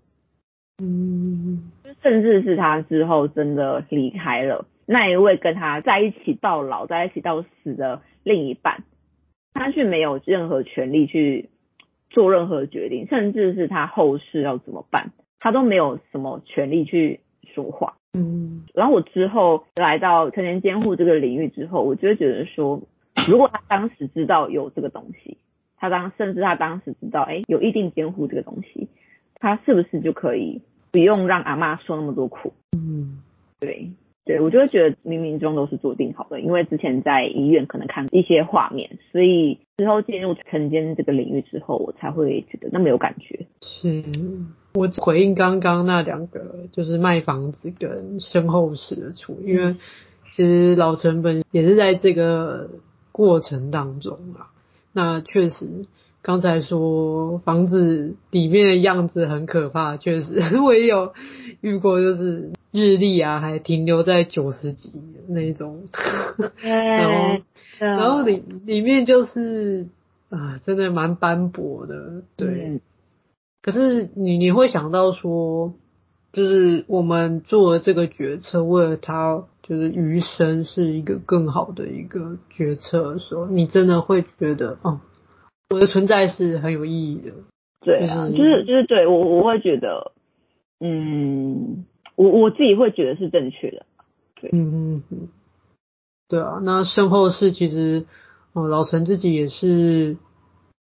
嗯，甚至是他之后真的离开了。那一位跟他在一起到老、在一起到死的另一半，他却没有任何权利去做任何决定，甚至是他后事要怎么办，他都没有什么权利去说话。嗯，然后我之后来到成年监护这个领域之后，我就会觉得说，如果他当时知道有这个东西，他当甚至他当时知道，哎，有意定监护这个东西，他是不是就可以不用让阿嬷受那么多苦？嗯，对。对，我就会觉得冥冥中都是注定好的，因为之前在医院可能看一些画面，所以之后进入晨间这个领域之后，我才会觉得那么有感觉。是我回应刚刚那两个，就是卖房子跟身后事的处理，因为其实老成本也是在这个过程当中啊。那确实，刚才说房子里面的样子很可怕，确实 我也有遇过，就是。日历啊，还停留在九十几的那一种，然后然后里里面就是啊，真的蛮斑驳的，对。嗯、可是你你会想到说，就是我们做了这个决策，为了他就是余生是一个更好的一个决策的时候，你真的会觉得哦，我的存在是很有意义的。对啊，就是就是、就是、对我我会觉得，嗯。我我自己会觉得是正确的，对，嗯嗯嗯，对啊，那身后事其实，哦，老陈自己也是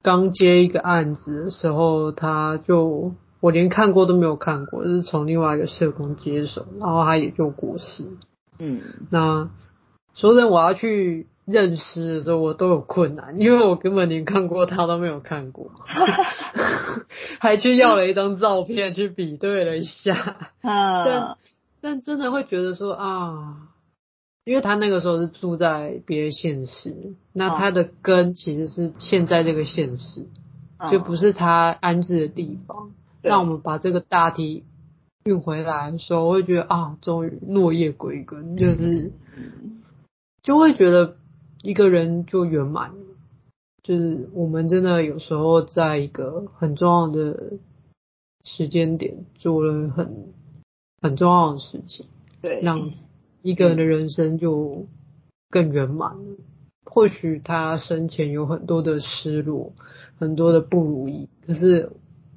刚接一个案子的时候，他就我连看过都没有看过，就是从另外一个社工接手，然后他也就过世，嗯，那说真的，我要去认识的时候，我都有困难，因为我根本连看过他都没有看过。还去要了一张照片去比对了一下，但但真的会觉得说啊，因为他那个时候是住在别的县市，那他的根其实是现在这个县市，就不是他安置的地方。让我们把这个大体运回来的时候，我会觉得啊，终于落叶归根，就是就会觉得一个人就圆满了。就是我们真的有时候在一个很重要的时间点做了很很重要的事情，对，让一个人的人生就更圆满了。或许他生前有很多的失落，很多的不如意，可是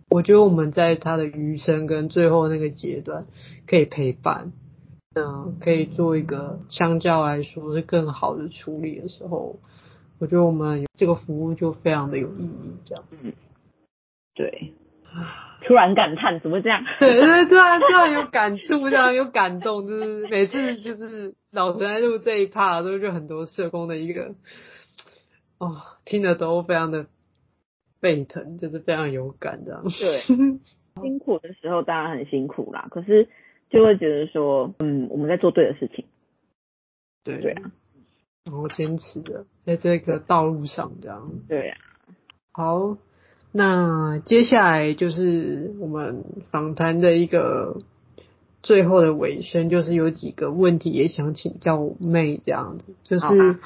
我觉得我们在他的余生跟最后那个阶段可以陪伴，嗯，可以做一个相较来说是更好的处理的时候。我觉得我们这个服务就非常的有意义，这样。嗯，对。突然感叹，怎么这样？对突然突然有感触，这样有感动，就是每次就是老陈在录这一趴，都就很多社工的一个，哦，听得都非常的沸腾，就是非常有感，这样。对。辛苦的时候当然很辛苦啦，可是就会觉得说，嗯，我们在做对的事情。对。对啊。然后坚持的在这个道路上，这样。对呀、啊。好，那接下来就是我们访谈的一个最后的尾声，就是有几个问题也想请教妹这样子，就是，啊、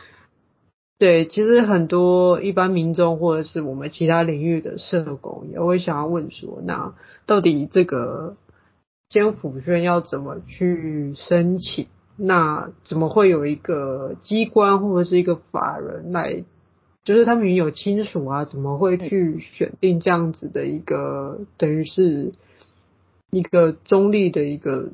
对，其实很多一般民众或者是我们其他领域的社工也会想要问说，那到底这个监护院要怎么去申请？那怎么会有一个机关或者是一个法人来，就是他们有亲属啊，怎么会去选定这样子的一个，等于是一个中立的一个。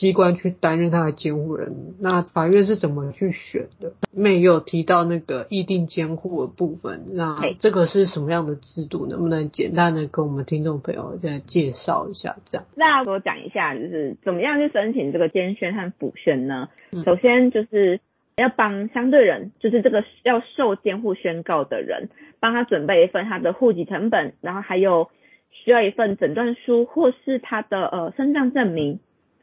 机关去担任他的监护人，那法院是怎么去选的？没有提到那个意定监护的部分，那这个是什么样的制度？能不能简单的跟我们听众朋友再介绍一下？这样，那我讲一下，就是怎么样去申请这个监宣和补宣呢？首先就是要帮相对人，就是这个要受监护宣告的人，帮他准备一份他的户籍成本，然后还有需要一份诊断书或是他的呃身障证明。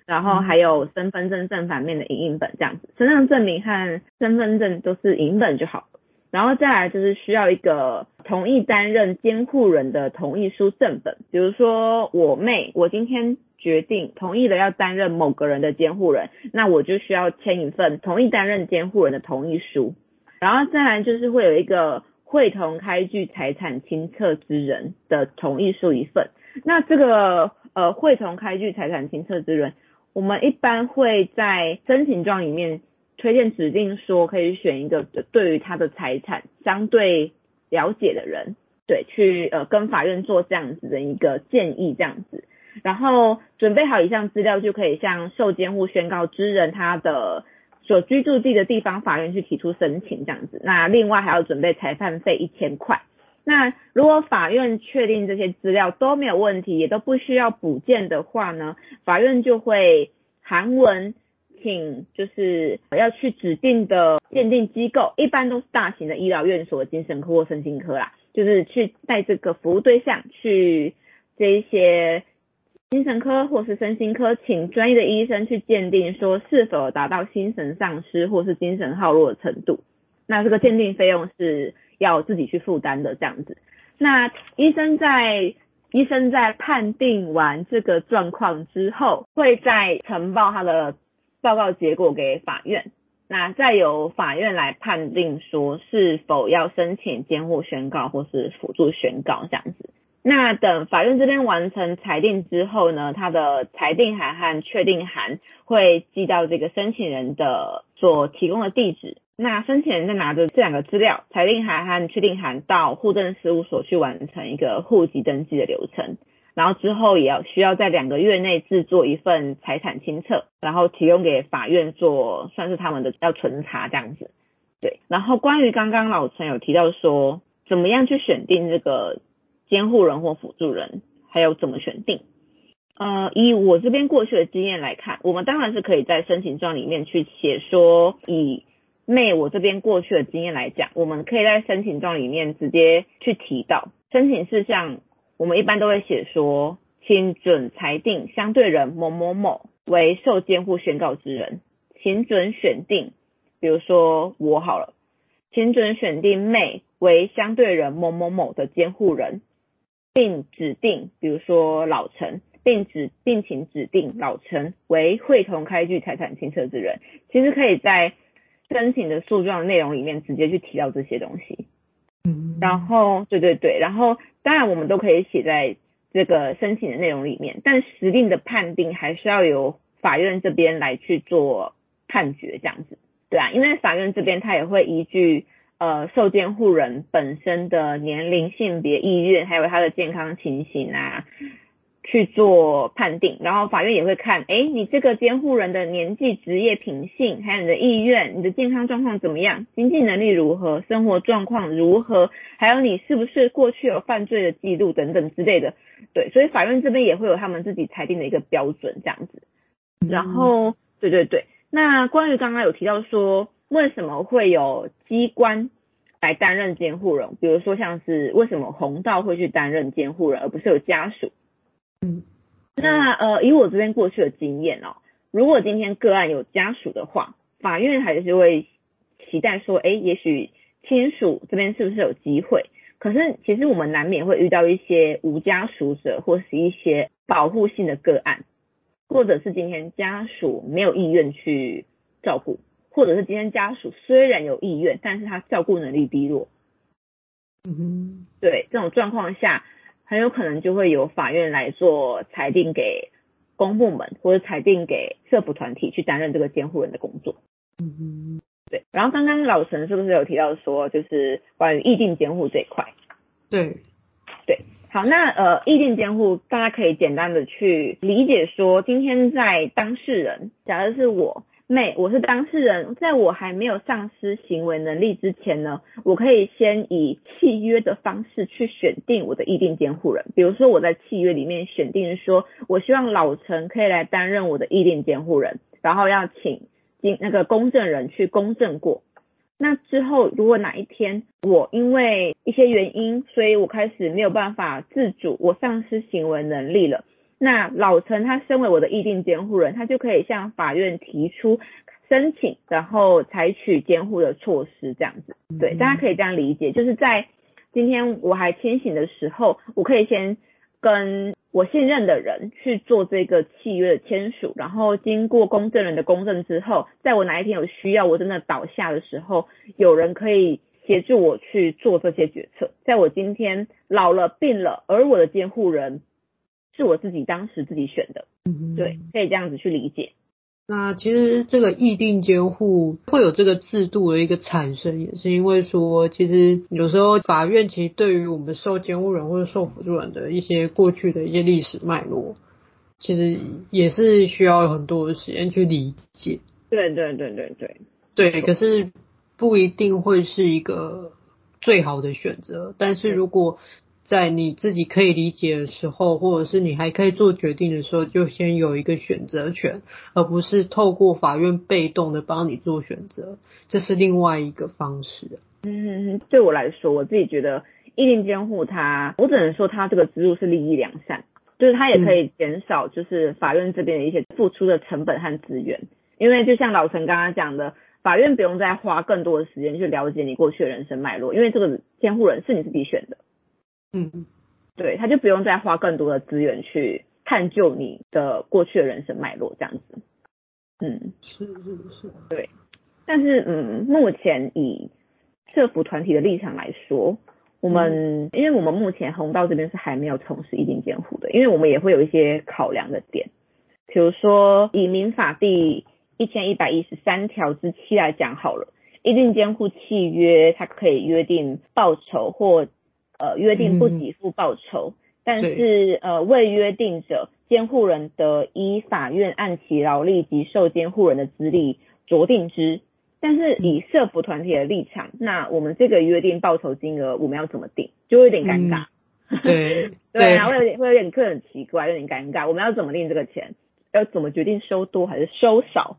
然后还有身份证正反面的影印本这样子，身上证明和身份证都是影本就好。然后再来就是需要一个同意担任监护人的同意书正本，比如说我妹，我今天决定同意了要担任某个人的监护人，那我就需要签一份同意担任监护人的同意书。然后再来就是会有一个会同开具财产清册之人的同意书一份。那这个呃会同开具财产清册之人。我们一般会在申请状里面推荐指定说，可以选一个对于他的财产相对了解的人，对，去呃跟法院做这样子的一个建议，这样子，然后准备好以上资料，就可以向受监护宣告之人他的所居住地的地方法院去提出申请，这样子。那另外还要准备裁判费一千块。那如果法院确定这些资料都没有问题，也都不需要补件的话呢，法院就会函文请就是要去指定的鉴定机构，一般都是大型的医疗院所、精神科或身心科啦，就是去带这个服务对象去这一些精神科或是身心科，请专业的医生去鉴定，说是否达到精神丧失或是精神耗弱的程度。那这个鉴定费用是要自己去负担的，这样子。那医生在医生在判定完这个状况之后，会再呈报他的报告结果给法院，那再由法院来判定说是否要申请监护宣告或是辅助宣告这样子。那等法院这边完成裁定之后呢，他的裁定函和确定函会寄到这个申请人的所提供的地址。那申请人再拿着这两个资料，裁定函和确定函到户政事务所去完成一个户籍登记的流程，然后之后也要需要在两个月内制作一份财产清册，然后提供给法院做，算是他们的要存查这样子。对，然后关于刚刚老陈有提到说，怎么样去选定这个监护人或辅助人，还有怎么选定？呃，以我这边过去的经验来看，我们当然是可以在申请状里面去写说以。妹，我这边过去的经验来讲，我们可以在申请状里面直接去提到申请事项，我们一般都会写说，请准裁定相对人某某某为受监护宣告之人，请准选定，比如说我好了，请准选定妹为相对人某某某的监护人，并指定，比如说老陈，并指并请指定老陈为会同开具财产清册之人，其实可以在。申请的诉状内容里面直接去提到这些东西，嗯，然后对对对，然后当然我们都可以写在这个申请的内容里面，但实定的判定还是要由法院这边来去做判决这样子，对啊，因为法院这边他也会依据呃受监护人本身的年龄、性别、意愿，还有他的健康情形啊。去做判定，然后法院也会看，哎，你这个监护人的年纪、职业、品性，还有你的意愿、你的健康状况怎么样，经济能力如何，生活状况如何，还有你是不是过去有犯罪的记录等等之类的。对，所以法院这边也会有他们自己裁定的一个标准这样子。然后，对对对，那关于刚刚有提到说，为什么会有机关来担任监护人，比如说像是为什么弘道会去担任监护人，而不是有家属？嗯，那呃，以我这边过去的经验哦，如果今天个案有家属的话，法院还是会期待说，哎，也许亲属这边是不是有机会？可是其实我们难免会遇到一些无家属者，或是一些保护性的个案，或者是今天家属没有意愿去照顾，或者是今天家属虽然有意愿，但是他照顾能力低落。嗯哼，对，这种状况下。很有可能就会由法院来做裁定给公部门，或者裁定给社福团体去担任这个监护人的工作。嗯哼，对。然后刚刚老陈是不是有提到说，就是关于意定监护这一块？对，对。好，那呃，意定监护大家可以简单的去理解说，今天在当事人，假如是我。妹，我是当事人，在我还没有丧失行为能力之前呢，我可以先以契约的方式去选定我的意定监护人。比如说我在契约里面选定说，我希望老陈可以来担任我的意定监护人，然后要请经那个公证人去公证过。那之后，如果哪一天我因为一些原因，所以我开始没有办法自主，我丧失行为能力了。那老陈他身为我的意定监护人，他就可以向法院提出申请，然后采取监护的措施，这样子。对，大家可以这样理解，就是在今天我还清醒的时候，我可以先跟我信任的人去做这个契约的签署，然后经过公证人的公证之后，在我哪一天有需要，我真的倒下的时候，有人可以协助我去做这些决策。在我今天老了、病了，而我的监护人。是我自己当时自己选的，嗯，对，可以这样子去理解。那其实这个意定监护会有这个制度的一个产生，也是因为说，其实有时候法院其实对于我们受监护人或者受辅助人的一些过去的一些历史脉络，其实也是需要很多的时间去理解。对对对对对，对，可是不一定会是一个最好的选择。但是如果在你自己可以理解的时候，或者是你还可以做决定的时候，就先有一个选择权，而不是透过法院被动的帮你做选择，这是另外一个方式。嗯，对我来说，我自己觉得意定监护它，我只能说它这个制度是利益良善，就是它也可以减少就是法院这边的一些付出的成本和资源，因为就像老陈刚刚讲的。法院不用再花更多的时间去了解你过去的人生脉络，因为这个监护人是你自己选的。嗯，对，他就不用再花更多的资源去探究你的过去的人生脉络，这样子。嗯，是是是，对。但是，嗯，目前以社服团体的立场来说，我们、嗯、因为我们目前红道这边是还没有从事一定监护的，因为我们也会有一些考量的点，比如说以民法第。一千一百一十三条之七来讲好了，一定监护契约它可以约定报酬或呃约定不给付报酬，嗯、但是呃未约定者，监护人得依法院按其劳力及受监护人的资历酌定之。但是以社福团体的立场，那我们这个约定报酬金额我们要怎么定，就会有点尴尬。嗯、对对，然后会有点会有点个人奇怪，有点尴尬。我们要怎么定这个钱？要怎么决定收多还是收少？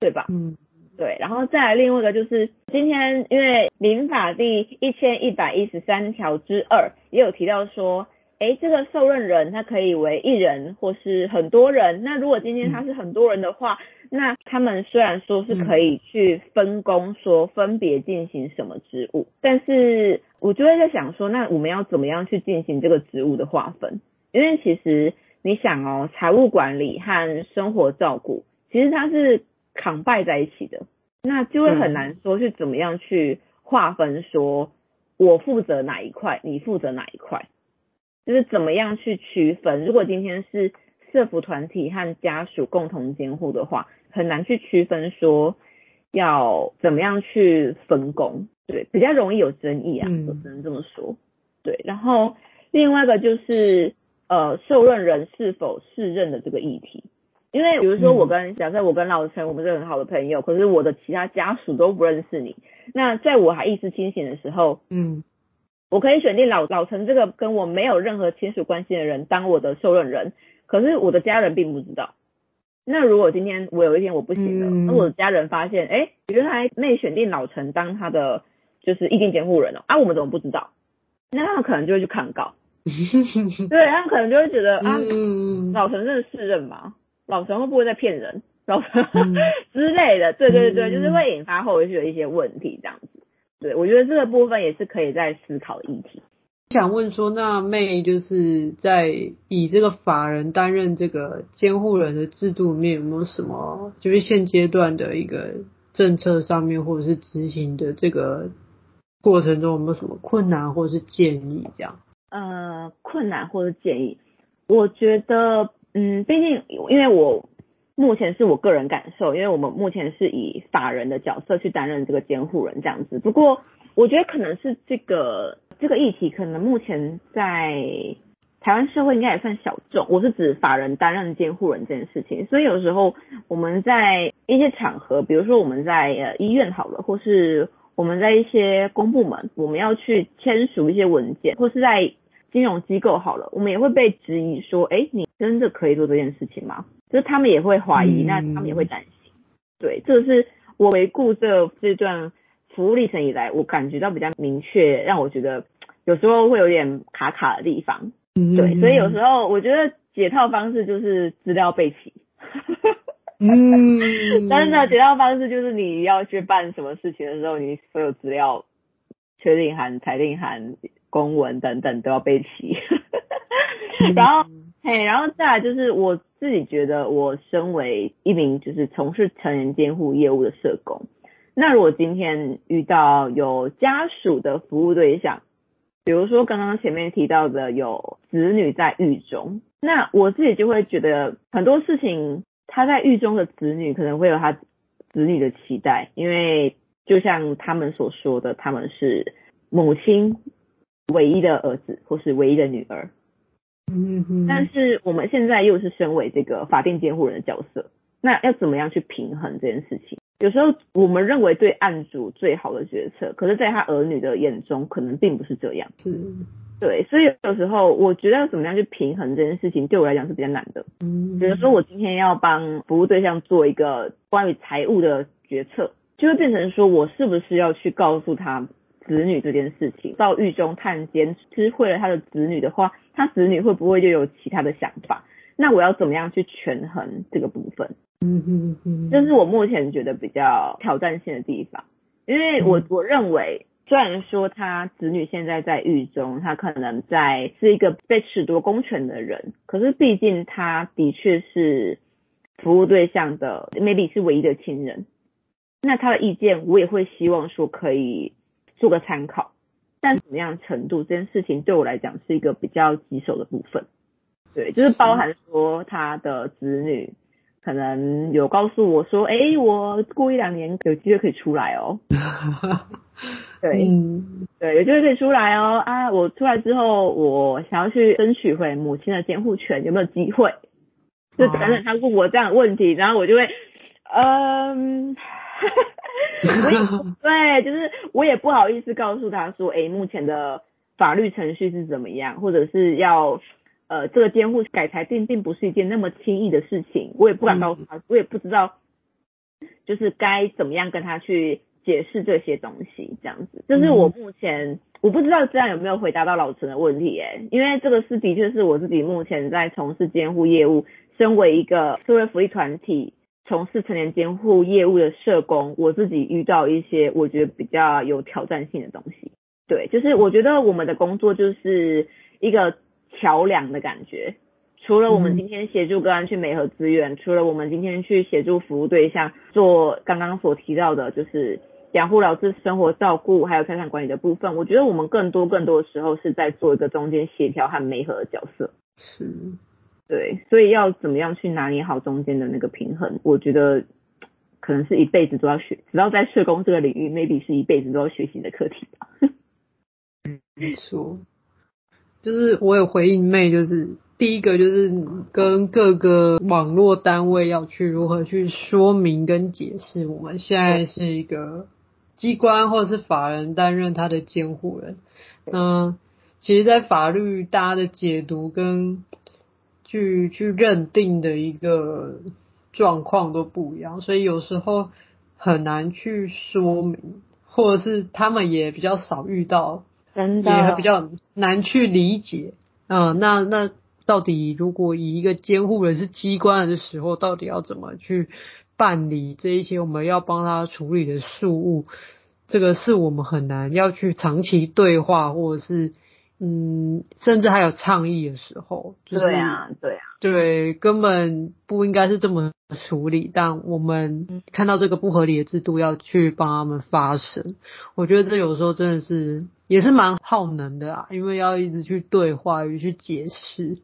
对吧？嗯，对，然后再来另外一个就是今天因为民法第一千一百一十三条之二也有提到说，诶，这个受任人他可以为一人或是很多人。那如果今天他是很多人的话，嗯、那他们虽然说是可以去分工，说分别进行什么职务，嗯、但是我就会在想说，那我们要怎么样去进行这个职务的划分？因为其实你想哦，财务管理和生活照顾，其实它是。扛拜在一起的，那就会很难说是怎么样去划分，说我负责哪一块，你负责哪一块，就是怎么样去区分。如果今天是社服团体和家属共同监护的话，很难去区分说要怎么样去分工，对，比较容易有争议啊，我只能这么说。对，然后另外一个就是呃，受任人是否适任的这个议题。因为比如说我跟、嗯、假设我跟老陈我们是很好的朋友，可是我的其他家属都不认识你。那在我还意识清醒的时候，嗯，我可以选定老老陈这个跟我没有任何亲属关系的人当我的受任人，可是我的家人并不知道。那如果今天我有一天我不行了，嗯、那我的家人发现，哎，原来没选定老陈当他的就是意定监护人了，啊，我们怎么不知道？那他们可能就会去抗告，对，他们可能就会觉得啊，嗯、老陈真的是任吗？老陈会不会在骗人？老陈、嗯、之类的，对对对，就是会引发后续的一些问题，这样子。对，我觉得这个部分也是可以在思考的议题。想问说，那妹就是在以这个法人担任这个监护人的制度里面，有没有什么就是现阶段的一个政策上面，或者是执行的这个过程中，有没有什么困难或者是建议？这样？呃，困难或者建议，我觉得。嗯，毕竟因为我目前是我个人感受，因为我们目前是以法人的角色去担任这个监护人这样子。不过我觉得可能是这个这个议题可能目前在台湾社会应该也算小众。我是指法人担任监护人这件事情，所以有时候我们在一些场合，比如说我们在呃医院好了，或是我们在一些公部门，我们要去签署一些文件，或是在金融机构好了，我们也会被质疑说，哎，你真的可以做这件事情吗？就是他们也会怀疑，嗯、那他们也会担心。对，这是我回顾这这段服务历程以来，我感觉到比较明确，让我觉得有时候会有点卡卡的地方。嗯，对，所以有时候我觉得解套方式就是资料备齐。嗯，真的解套方式就是你要去办什么事情的时候，你所有资料确定函、裁定函。公文等等都要备齐，然后嘿，然后再来就是我自己觉得，我身为一名就是从事成人监护业务的社工，那如果今天遇到有家属的服务对象，比如说刚刚前面提到的有子女在狱中，那我自己就会觉得很多事情，他在狱中的子女可能会有他子女的期待，因为就像他们所说的，他们是母亲。唯一的儿子或是唯一的女儿，嗯哼，但是我们现在又是身为这个法定监护人的角色，那要怎么样去平衡这件事情？有时候我们认为对案主最好的决策，可是在他儿女的眼中，可能并不是这样。是，对，所以有时候我觉得要怎么样去平衡这件事情，对我来讲是比较难的。嗯，比如说我今天要帮服务对象做一个关于财务的决策，就会变成说我是不是要去告诉他子女这件事情，到狱中探监，知会了他的子女的话，他子女会不会又有其他的想法？那我要怎么样去权衡这个部分？嗯嗯嗯，这是我目前觉得比较挑战性的地方，因为我我认为，虽然说他子女现在在狱中，他可能在是一个被褫夺公权的人，可是毕竟他的确是服务对象的，maybe 是唯一的亲人，那他的意见我也会希望说可以做个参考，但什么样程度这件事情对我来讲是一个比较棘手的部分。对，就是包含说他的子女可能有告诉我说，哎、欸，我过一两年有机会可以出来哦。对，嗯、对，有机会可以出来哦。啊，我出来之后，我想要去争取回母亲的监护权，有没有机会？就等等他问我这样的问题，然后我就会，嗯，对，就是我也不好意思告诉他说，哎、欸，目前的法律程序是怎么样，或者是要。呃，这个监护改裁定并不是一件那么轻易的事情，我也不敢告诉他，嗯、我也不知道，就是该怎么样跟他去解释这些东西，这样子，就是我目前我不知道这样有没有回答到老陈的问题，哎，因为这个是的确是我自己目前在从事监护业务，身为一个社会福利团体从事成年监护业务的社工，我自己遇到一些我觉得比较有挑战性的东西，对，就是我觉得我们的工作就是一个。桥梁的感觉，除了我们今天协助个案去美合资源，嗯、除了我们今天去协助服务对象做刚刚所提到的，就是养护、老治、生活照顾，还有财产管理的部分，我觉得我们更多更多的时候是在做一个中间协调和媒合的角色。是，对，所以要怎么样去拿捏好中间的那个平衡，我觉得可能是一辈子都要学，只要在社工这个领域，maybe 是一辈子都要学习的课题吧。嗯，没错。就是我有回应妹，就是第一个就是跟各个网络单位要去如何去说明跟解释，我们现在是一个机关或者是法人担任他的监护人。那其实，在法律大家的解读跟去去认定的一个状况都不一样，所以有时候很难去说明，或者是他们也比较少遇到。真的也比较难去理解，嗯，那那到底如果以一个监护人是机关的时候，到底要怎么去办理这一些我们要帮他处理的事务？这个是我们很难要去长期对话，或者是嗯，甚至还有倡议的时候，就是对啊，对啊，对，根本不应该是这么处理，但我们看到这个不合理的制度，要去帮他们发声，我觉得这有时候真的是。也是蛮耗能的啊，因为要一直去对话与去解释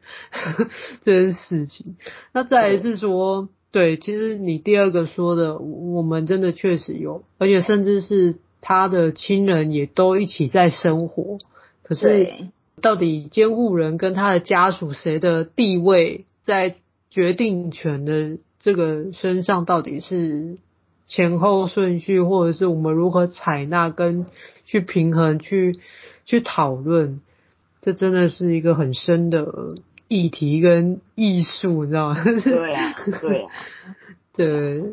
这件事情。那再来是说，对，其实你第二个说的，我们真的确实有，而且甚至是他的亲人也都一起在生活。可是，到底监护人跟他的家属谁的地位在决定权的这个身上，到底是前后顺序，或者是我们如何采纳跟去平衡，去去讨论，这真的是一个很深的议题跟艺术，你知道吗？对啊，对啊，对。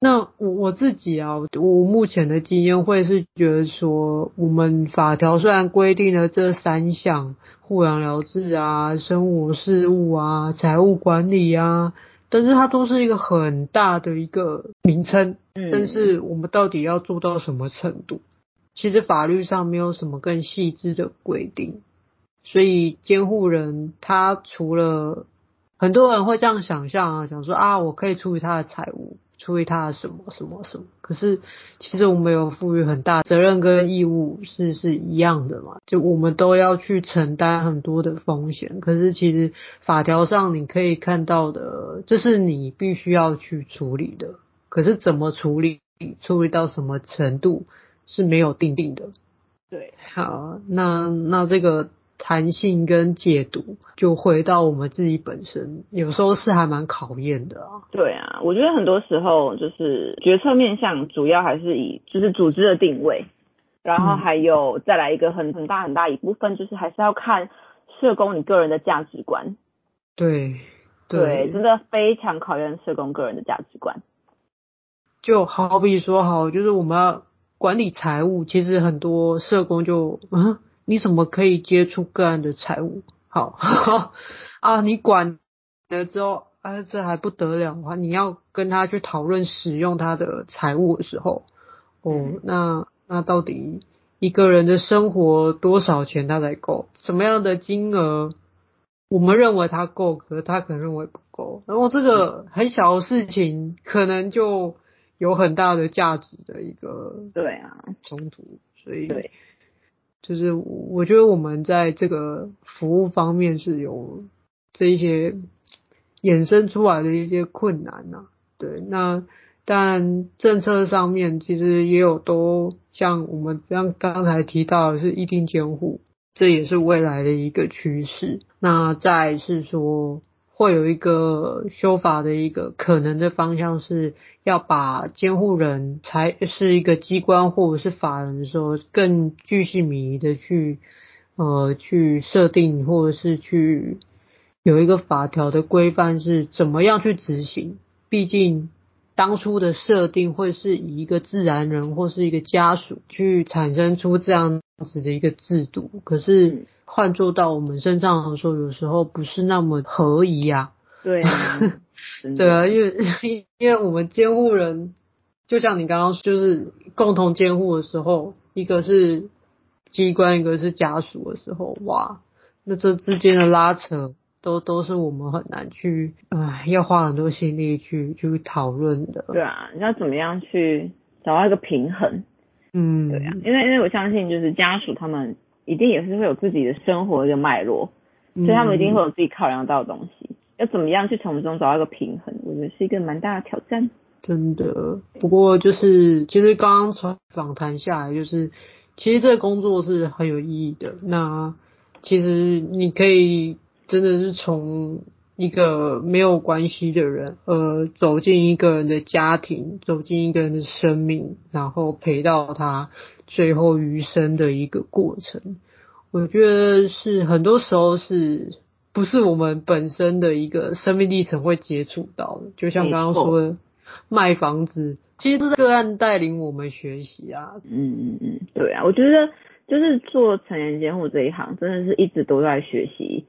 那我我自己啊，我目前的经验会是觉得说，我们法条虽然规定了这三项护养疗治啊、生活事务啊、财务管理啊，但是它都是一个很大的一个名称。嗯。但是我们到底要做到什么程度？其实法律上没有什么更细致的规定，所以监护人他除了很多人会这样想象啊，想说啊，我可以处理他的财务，处理他的什么什么什么。可是其实我们有赋予很大责任跟义务是是一样的嘛，就我们都要去承担很多的风险。可是其实法条上你可以看到的，这是你必须要去处理的。可是怎么处理，处理到什么程度？是没有定定的，对，好，那那这个弹性跟解读，就回到我们自己本身，有时候是还蛮考验的啊。对啊，我觉得很多时候就是决策面向主要还是以就是组织的定位，然后还有再来一个很很大很大一部分就是还是要看社工你个人的价值观。对对，对，真的非常考验社工个人的价值观。就好比说，好，就是我们要管理财务，其实很多社工就嗯。你怎么可以接触个案的财务？好 啊，你管了之后，啊，这还不得了啊！你要跟他去讨论使用他的财务的时候，哦，那那到底一个人的生活多少钱他才够？什么样的金额我们认为他够，可是他可能认为不够。然后这个很小的事情，可能就有很大的价值的一个对啊冲突，所以对。就是我觉得我们在这个服务方面是有这一些衍生出来的一些困难呐、啊，对，那但政策上面其实也有都像我们刚刚才提到的是一定监护，这也是未来的一个趋势。那再是说会有一个修法的一个可能的方向是。要把监护人才是一个机关或者是法人的时候，更具细靡遗的去呃去设定，或者是去有一个法条的规范是怎么样去执行。毕竟当初的设定会是以一个自然人或是一个家属去产生出这样子的一个制度，可是换做到我们身上的时候，有时候不是那么合宜呀、啊。对啊，对啊，因为 因为我们监护人，就像你刚刚就是共同监护的时候，一个是机关，一个是家属的时候，哇，那这之间的拉扯都都是我们很难去，唉，要花很多心力去去讨论的。对啊，你要怎么样去找到一个平衡？嗯，对啊，因为因为我相信，就是家属他们一定也是会有自己的生活的一个脉络，所以他们一定会有自己考量到的东西。要怎么样去从中找到一个平衡？我觉得是一个蛮大的挑战。真的，不过就是其实刚刚从访谈下来，就是其实这个工作是很有意义的。那其实你可以真的是从一个没有关系的人，呃，走进一个人的家庭，走进一个人的生命，然后陪到他最后余生的一个过程。我觉得是很多时候是。不是我们本身的一个生命历程会接触到的，就像刚刚说的卖房子，其实是个案带领我们学习啊。嗯嗯嗯，对啊，我觉得就是做成人监护这一行，真的是一直都在学习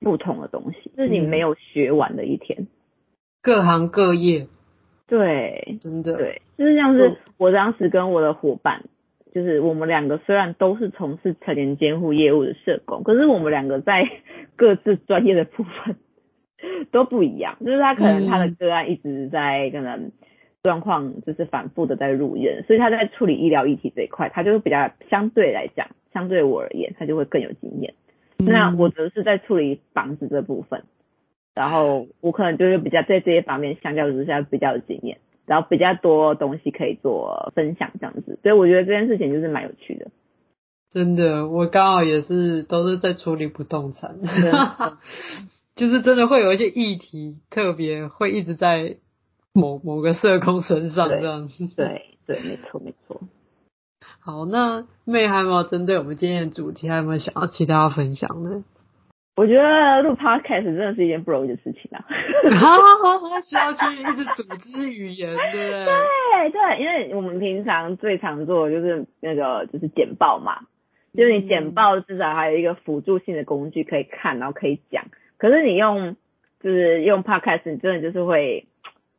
不同的东西，就是你没有学完的一天。各行各业，对，真的，对，就是像是我当时跟我的伙伴。就是我们两个虽然都是从事成年监护业务的社工，可是我们两个在各自专业的部分都不一样。就是他可能他的个案一直在可能状况就是反复的在入院，所以他在处理医疗议题这一块，他就会比较相对来讲，相对我而言，他就会更有经验。那我则是在处理房子这部分，然后我可能就是比较在这些方面相较之下比较有经验。然后比较多东西可以做分享这样子，所以我觉得这件事情就是蛮有趣的。真的，我刚好也是都是在处理不动产 就是真的会有一些议题特别会一直在某某个社工身上这样子。对对，没错没错。好，那妹还有没有针对我们今天的主题，还有没有想要其他分享的？我觉得录 podcast 真的是一件不容易的事情啊！需要去一直组织语言，对不对？对对，因为我们平常最常做的就是那个就是简报嘛，就是你简报至少还有一个辅助性的工具可以看，然后可以讲。可是你用就是用 podcast，你真的就是会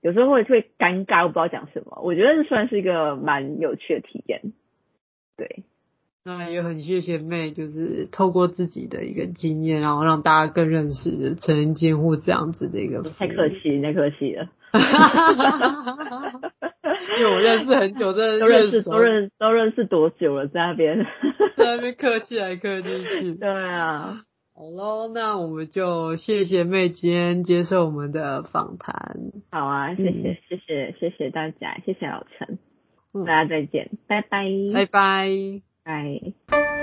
有时候会会尴尬，我不知道讲什么。我觉得这算是一个蛮有趣的体验，对。那也很谢谢妹，就是透过自己的一个经验，然后让大家更认识成人监护这样子的一个。太客气，太客气了。因为我认识很久，真的都认识都认都认识多久了，在那边 在那边客气来客气去。对啊，好喽，那我们就谢谢妹今天接受我们的访谈。好啊，谢谢、嗯、谢谢谢谢大家，谢谢老陈，大家再见，拜拜，拜拜。拜。